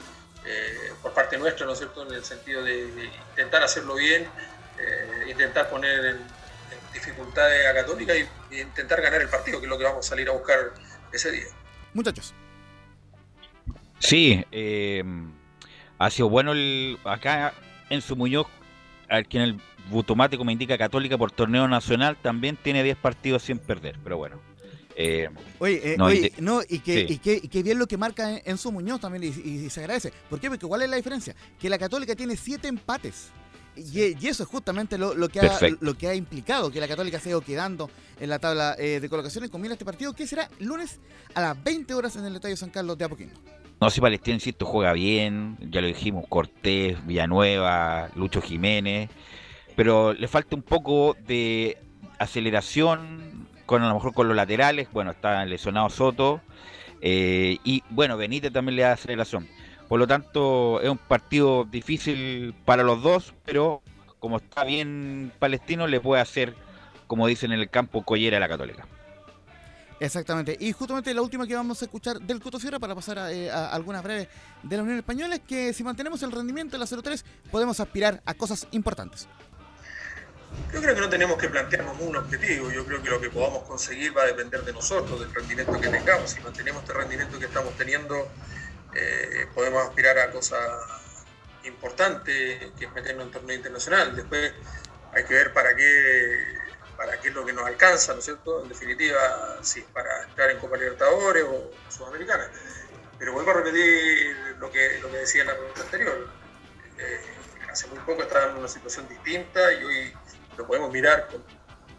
por parte nuestra, ¿no es cierto?, en el sentido de, intentar hacerlo bien, intentar poner en, dificultades a Católica y, y intentar ganar el partido, que es lo que vamos a salir a buscar ese día. Muchachos. Sí, eh, ha sido bueno el, acá en su Muñoz, al quien el automático me indica Católica por torneo nacional, también tiene 10 partidos sin perder, pero bueno. Eh, oye, eh, no, oye no, y, que, y, que, y, que, bien lo que marca en, su Muñoz también, y, se agradece. ¿Por qué? Porque ¿cuál es la diferencia? Que la Católica tiene 7 empates. Y, eso es justamente lo, lo, que ha, lo que ha implicado que la Católica se ha ido quedando en la tabla eh, de colocaciones. Combina este partido que será lunes a las 20 horas en el Estadio San Carlos de Apoquindo. No, si Palestina, insisto, juega bien, ya lo dijimos, Cortés, Villanueva, Lucho Jiménez, pero le falta un poco de aceleración con a lo mejor con los laterales, bueno, está lesionado Soto, eh, y bueno, Benítez también le da aceleración. Por lo tanto, es un partido difícil para los dos, pero como está bien Palestino, le puede hacer, como dicen en el campo, collera a la Católica. Exactamente. Y justamente la última que vamos a escuchar del Coto Sierra para pasar a, eh, algunas breves de la Unión Española es que si mantenemos el rendimiento de la 03 podemos aspirar a cosas importantes. Yo creo que no tenemos que plantearnos un objetivo. Yo creo que lo que podamos conseguir va a depender de nosotros, del rendimiento que tengamos. Si mantenemos este rendimiento que estamos teniendo, eh, podemos aspirar a cosas importantes, que es meternos en torneo internacional. Después hay que ver para qué para qué es lo que nos alcanza, ¿no es cierto? En definitiva, si es para entrar en Copa Libertadores o Sudamericana. Pero vuelvo a repetir lo que, lo que decía en la pregunta anterior. Eh, hace muy poco estaba en una situación distinta y hoy lo podemos mirar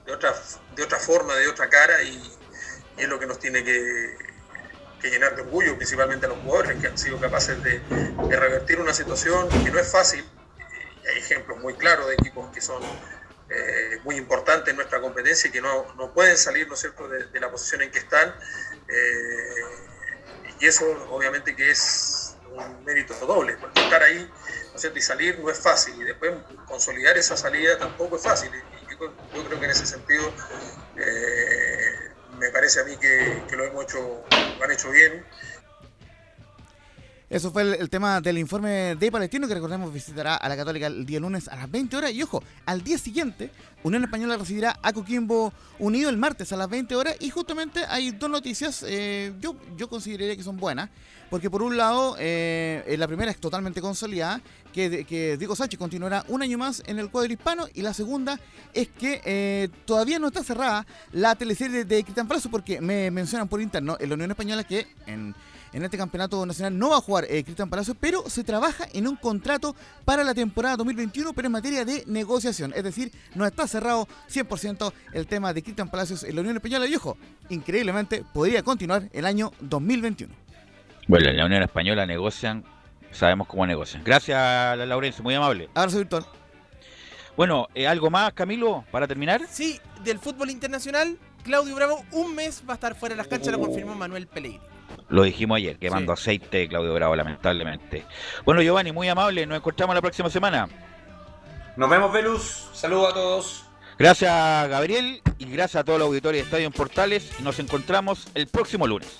de, otra, de otra forma, de otra cara y, es lo que nos tiene que, llenar de orgullo, principalmente a los jugadores que han sido capaces de, revertir una situación que no es fácil. Y hay ejemplos muy claros de equipos que son eh, muy importante en nuestra competencia y que no, no pueden salir ¿no es cierto? De, la posición en que están. Eh, y eso obviamente que es un mérito doble, porque estar ahí ¿no cierto? y salir no es fácil y después consolidar esa salida tampoco es fácil. Yo, creo que en ese sentido eh, me parece a mí que, lo hemos hecho, lo han hecho bien eso fue el, tema del informe de Palestino que recordemos visitará a la Católica el día lunes a las 20 horas. Y ojo, al día siguiente, Unión Española recibirá a Coquimbo Unido el martes a las 20 horas. Y justamente hay dos noticias, eh, yo, yo consideraría que son buenas. Porque por un lado, eh, la primera es totalmente consolidada, que, que, Diego Sánchez continuará un año más en el cuadro hispano. Y la segunda es que eh, todavía no está cerrada la teleserie de Cristian Palacio, porque me mencionan por interno en la Unión Española que en en este campeonato nacional no va a jugar eh, Cristian Palacio, pero se trabaja en un contrato para la temporada 2021, pero en materia de negociación. Es decir, no está cerrado 100% el tema de Cristian Palacios en la Unión Española. Y ojo, increíblemente podría continuar el año 2021. Bueno, en la Unión Española negocian, sabemos cómo negocian. Gracias, Laurencio, muy amable. Abrazo virtual. Bueno, eh, ¿algo más, Camilo, para terminar? Sí, del fútbol internacional, Claudio Bravo, un mes va a estar fuera de las canchas, lo confirmó Manuel Pellegrini. Lo dijimos ayer, quemando aceite Claudio Bravo, lamentablemente. Bueno, Giovanni, muy amable, nos encontramos la próxima semana. Nos vemos, Velus. Saludos a todos. Gracias, Gabriel, y gracias a todos los auditores de Estadio en Portales. Nos encontramos el próximo lunes.